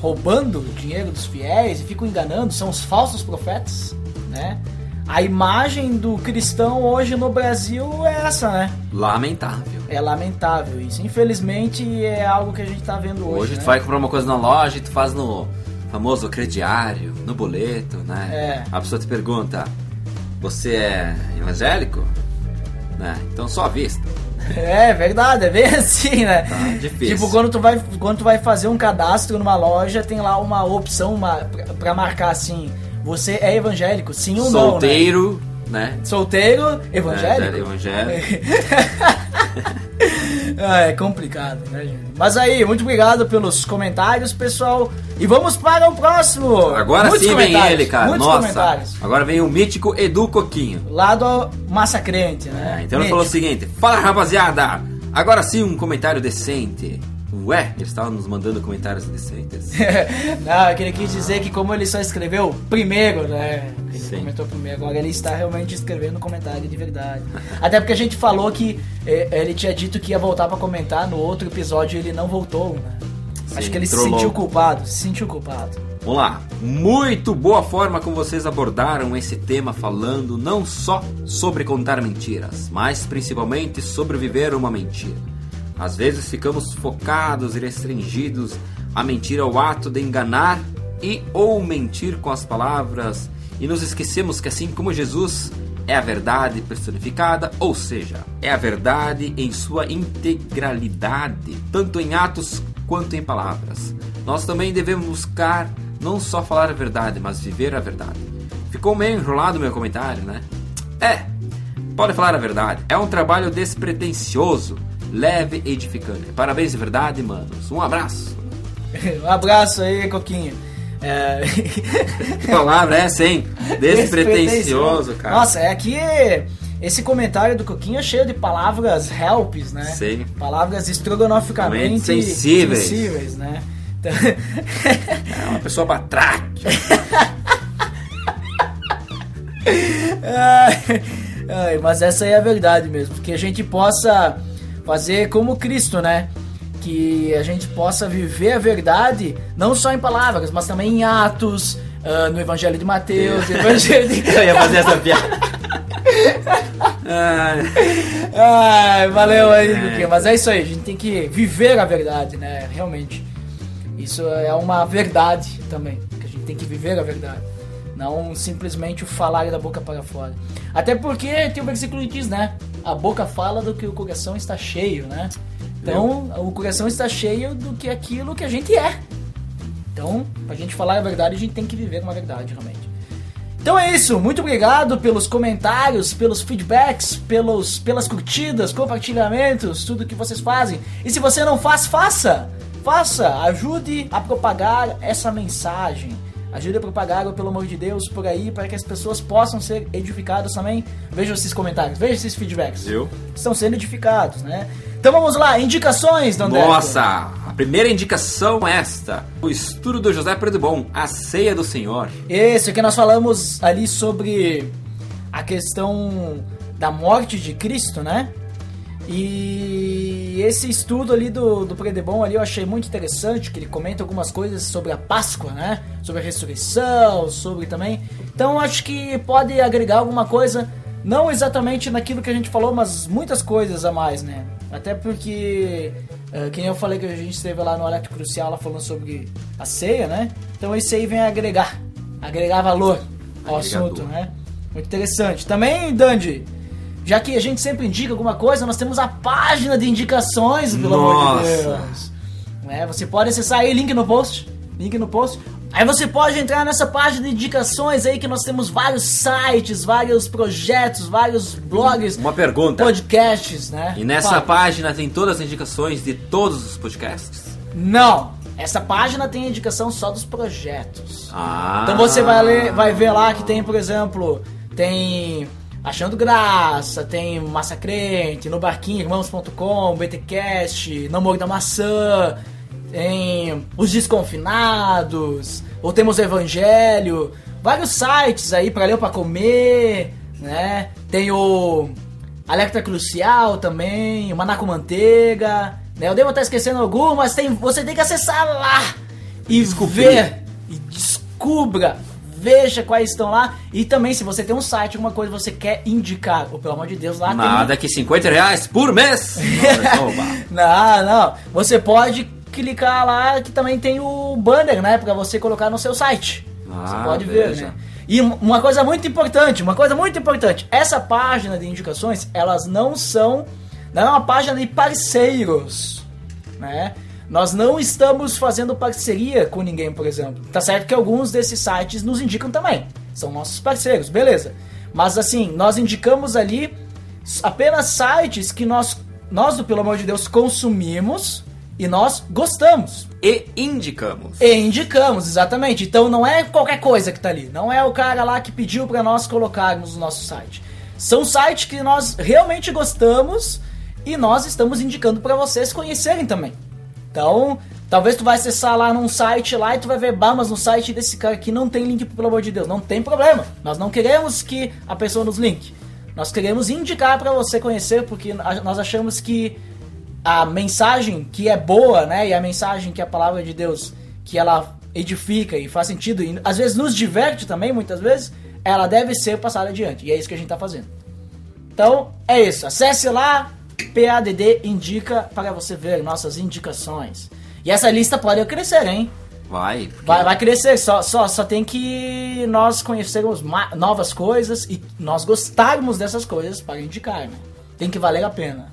roubando o dinheiro dos fiéis e ficam enganando, são os falsos profetas, né? A imagem do cristão hoje no Brasil é essa, né? Lamentável. É lamentável isso. Infelizmente é algo que a gente tá vendo hoje. Hoje né? tu vai comprar uma coisa na loja e tu faz no famoso crediário, no boleto, né? É. A pessoa te pergunta: Você é evangélico? Né? Então só à vista. É verdade, é bem assim, né? Tá difícil. Tipo, quando tu, vai, quando tu vai fazer um cadastro numa loja, tem lá uma opção uma, pra, pra marcar assim: você é evangélico? Sim ou Solteiro, né? não? Né? Solteiro, É, evangélico? evangélico. Ah, é complicado, né, gente? Mas aí, muito obrigado pelos comentários, pessoal. E vamos para o próximo. Agora Muitos sim vem ele, cara. Nossa. Agora vem o mítico Edu Coquinho. Lá do Massacrente, né? É, então ele falou o seguinte: Fala rapaziada, agora sim um comentário decente. Ué, ele estava nos mandando comentários decentes. Não, é que ele quis dizer que como ele só escreveu primeiro, né? Ele Sim. comentou primeiro, agora ele está realmente escrevendo comentário de verdade. Até porque a gente falou que eh, ele tinha dito que ia voltar pra comentar no outro episódio e ele não voltou, né? Acho Sim, que ele se sentiu culpado, se sentiu culpado. Vamos lá. Muito boa forma como vocês abordaram esse tema falando não só sobre contar mentiras, mas principalmente sobre viver uma mentira. Às vezes ficamos focados e restringidos a mentir ao ato de enganar e ou mentir com as palavras e nos esquecemos que assim como Jesus é a verdade personificada, ou seja, é a verdade em sua integralidade, tanto em atos quanto em palavras. Nós também devemos buscar não só falar a verdade, mas viver a verdade. Ficou meio enrolado meu comentário, né? É, pode falar a verdade. É um trabalho despretensioso, leve e edificante. Parabéns de verdade, manos. Um abraço. um abraço aí, Coquinho. É... Que palavra é essa, hein? Despretensioso, cara. Nossa, é aqui esse comentário do Coquinho é cheio de palavras helps, né? Sim. Palavras estrogonoficamente sensíveis. sensíveis, né? Então- É uma pessoa batraque. Ai, mas essa aí é a verdade mesmo. Que a gente possa fazer como Cristo, né? Que a gente possa viver a verdade, não só em palavras, mas também em atos, ah, no Evangelho de Mateus, Evangelho de... Eu ia fazer essa piada. Ai, Ai, valeu aí, Luquinha. Mas é isso aí, a gente tem que viver a verdade, né? Realmente. Isso é uma verdade também. Que a gente tem que viver a verdade. Não simplesmente o falar da boca para fora. Até porque tem um versículo que diz, né? A boca fala do que o coração está cheio, né? Então, o coração está cheio do que aquilo que a gente é. Então, pra gente falar a verdade, a gente tem que viver uma verdade, realmente. Então é isso, muito obrigado pelos comentários, pelos feedbacks, pelos, pelas curtidas, compartilhamentos, tudo que vocês fazem. E se você não faz, faça! Faça! Ajude a propagar essa mensagem. Ajude a propagar, pelo amor de Deus, por aí, para que as pessoas possam ser edificadas também. Veja esses comentários, veja esses feedbacks. Viu? Estão sendo edificados, né? Então vamos lá, indicações, Dandé. Nossa, a primeira indicação é esta: o estudo do José Pedro Bom, a ceia do Senhor. Esse que nós falamos ali sobre a questão da morte de Cristo, né? E esse estudo ali do, do Predebon ali eu achei muito interessante, que ele comenta algumas coisas sobre a Páscoa, né? Sobre a ressurreição, sobre também. Então acho que pode agregar alguma coisa, não exatamente naquilo que a gente falou, mas muitas coisas a mais, né? Até porque, eh, que nem eu falei que a gente esteve lá no Alerta Crucial lá falando sobre a ceia, né? Então esse aí vem agregar, agregar valor ao Agregador. assunto, né? Muito interessante. Também, Dandy, já que a gente sempre indica alguma coisa, nós temos a página de indicações, pelo amor de Nossa. Deus. É, você pode acessar aí, link no post. Link no post. Aí você pode entrar nessa página de indicações aí que nós temos vários sites, vários projetos, vários blogs, Uma pergunta. podcasts, né? E nessa Fala. página tem todas as indicações de todos os podcasts? Não, essa página tem indicação só dos projetos. Ah. Então você vai ler, vai ver lá que tem, por exemplo, tem Achando Graça, tem Massacrente, No Barquinho, Irmãos.com, BTcast, Namoro da Maçã, tem Os Desconfinados, ou temos o Evangelho, vários sites aí pra ler ou pra comer, né? Tem o Alerta Crucial também, o Manaco Manteiga, né? Eu devo estar esquecendo algum, mas tem, você tem que acessar lá e ver e descubra, veja quais estão lá e também se você tem um site, alguma coisa que você quer indicar, ou pelo amor de Deus, lá Nada que 50 reais por mês. Não, tem... Não, você pode clicar lá que também tem o banner, né, pra você colocar no seu site. você Ah, pode ver, né? E um- uma coisa muito importante, uma coisa muito importante, essa página de indicações, elas não são, não é uma página de parceiros, né? Nós não estamos fazendo parceria com ninguém, por exemplo. Tá certo que alguns desses sites nos indicam também, são nossos parceiros, beleza? Mas assim, nós indicamos ali apenas sites que nós, nós do Pelo Amor de Deus, consumimos e nós gostamos. E indicamos. E indicamos, exatamente. Então não é qualquer coisa que tá ali. Não é o cara lá que pediu pra nós colocarmos no nosso site. São sites que nós realmente gostamos e nós estamos indicando pra vocês conhecerem também. Então, talvez tu vai acessar lá num site lá e tu vai ver, bah, mas no site desse cara aqui não tem link, pelo amor de Deus. Não tem problema. Nós não queremos que a pessoa nos link. Nós queremos indicar pra você conhecer, porque nós achamos que a mensagem que é boa, né, e a mensagem que é a palavra de Deus, que ela edifica e faz sentido, e às vezes nos diverte também, muitas vezes, ela deve ser passada adiante. E é isso que a gente tá fazendo. Então, é isso. Acesse lá, PADD indica para você ver nossas indicações. E essa lista pode crescer, hein? Vai. porque- Vai, vai crescer, só, só, só tem que nós conhecermos novas coisas e nós gostarmos dessas coisas para indicar, né? Tem que valer a pena.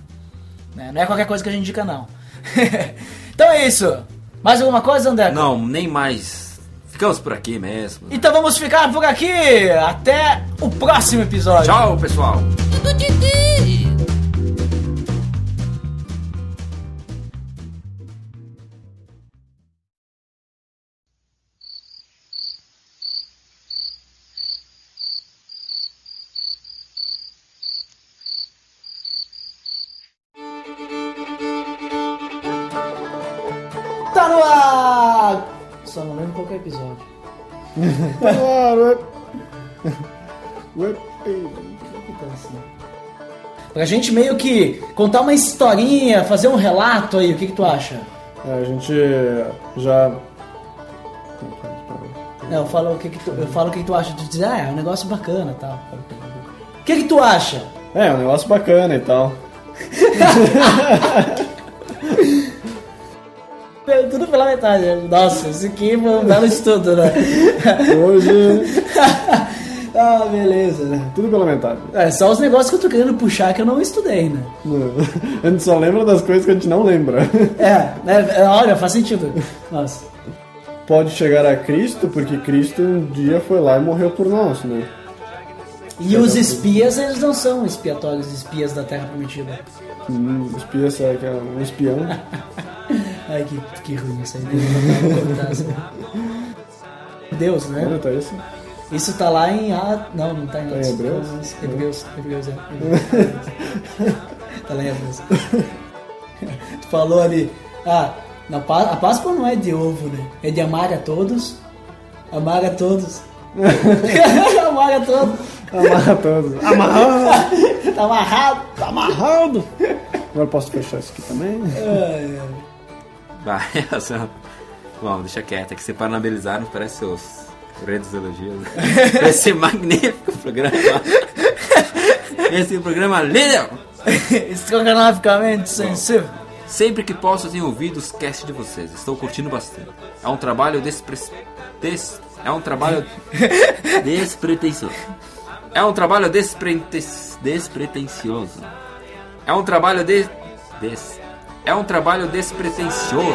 né? Não é qualquer coisa que a gente indica, não. então é isso. Mais alguma coisa, André? Não, nem mais. Ficamos por aqui mesmo. Então vamos ficar por aqui. Até o próximo episódio. Tchau, pessoal. Claro. Ué, Então, assim. Pra gente meio que contar uma historinha, fazer um relato aí, o que, que tu acha? é, a gente já. Não, eu falo o que, que tu, eu falo o que, que tu acha. Tu diz, ah, é um negócio bacana e tal. O que, que tu acha? É, um negócio bacana e tal. Tudo pela metade. Nossa, isso aqui foi um belo estudo, né? Hoje, ah, beleza, né? tudo pela metade. É, só os negócios que eu tô querendo puxar que eu não estudei, né? A gente só lembra das coisas que a gente não lembra. É, é, é, olha, faz sentido. Nossa. Pode chegar a Cristo, porque Cristo um dia foi lá e morreu por nós, né? E os espias, eles não são expiatórios, espias da Terra Prometida. Hum, espia, será que é um espião? Ai, que, que ruim isso aí. Deus, tá, assim. Deus, Olha, né? tá isso. Isso tá lá em. Ah, não, não tá em, Tá em Hebreus? Hebreus, Hebreus, é. Tá lá em Hebreus. tu falou ali. Ah, na, Pá- a Páscoa não é de ovo, né? É de amar a todos. Amar a todos. amar a todos. Amarra todos. Amarrar! Tá amarrado. Tá amarrado! Agora posso fechar isso aqui também? Ai, ai. Vai, essa... Bom, deixa quieto, é que analisar, não parece seus grandes elogios. Esse magnífico programa. Esse programa líder! Estrogonoficamente sensível. Sempre que posso, tenho ouvido os cast de vocês. Estou curtindo bastante. É um trabalho despre... des... É um trabalho despretensioso. É um trabalho desprete... despretensioso. É um trabalho de... des... É um trabalho despretensioso.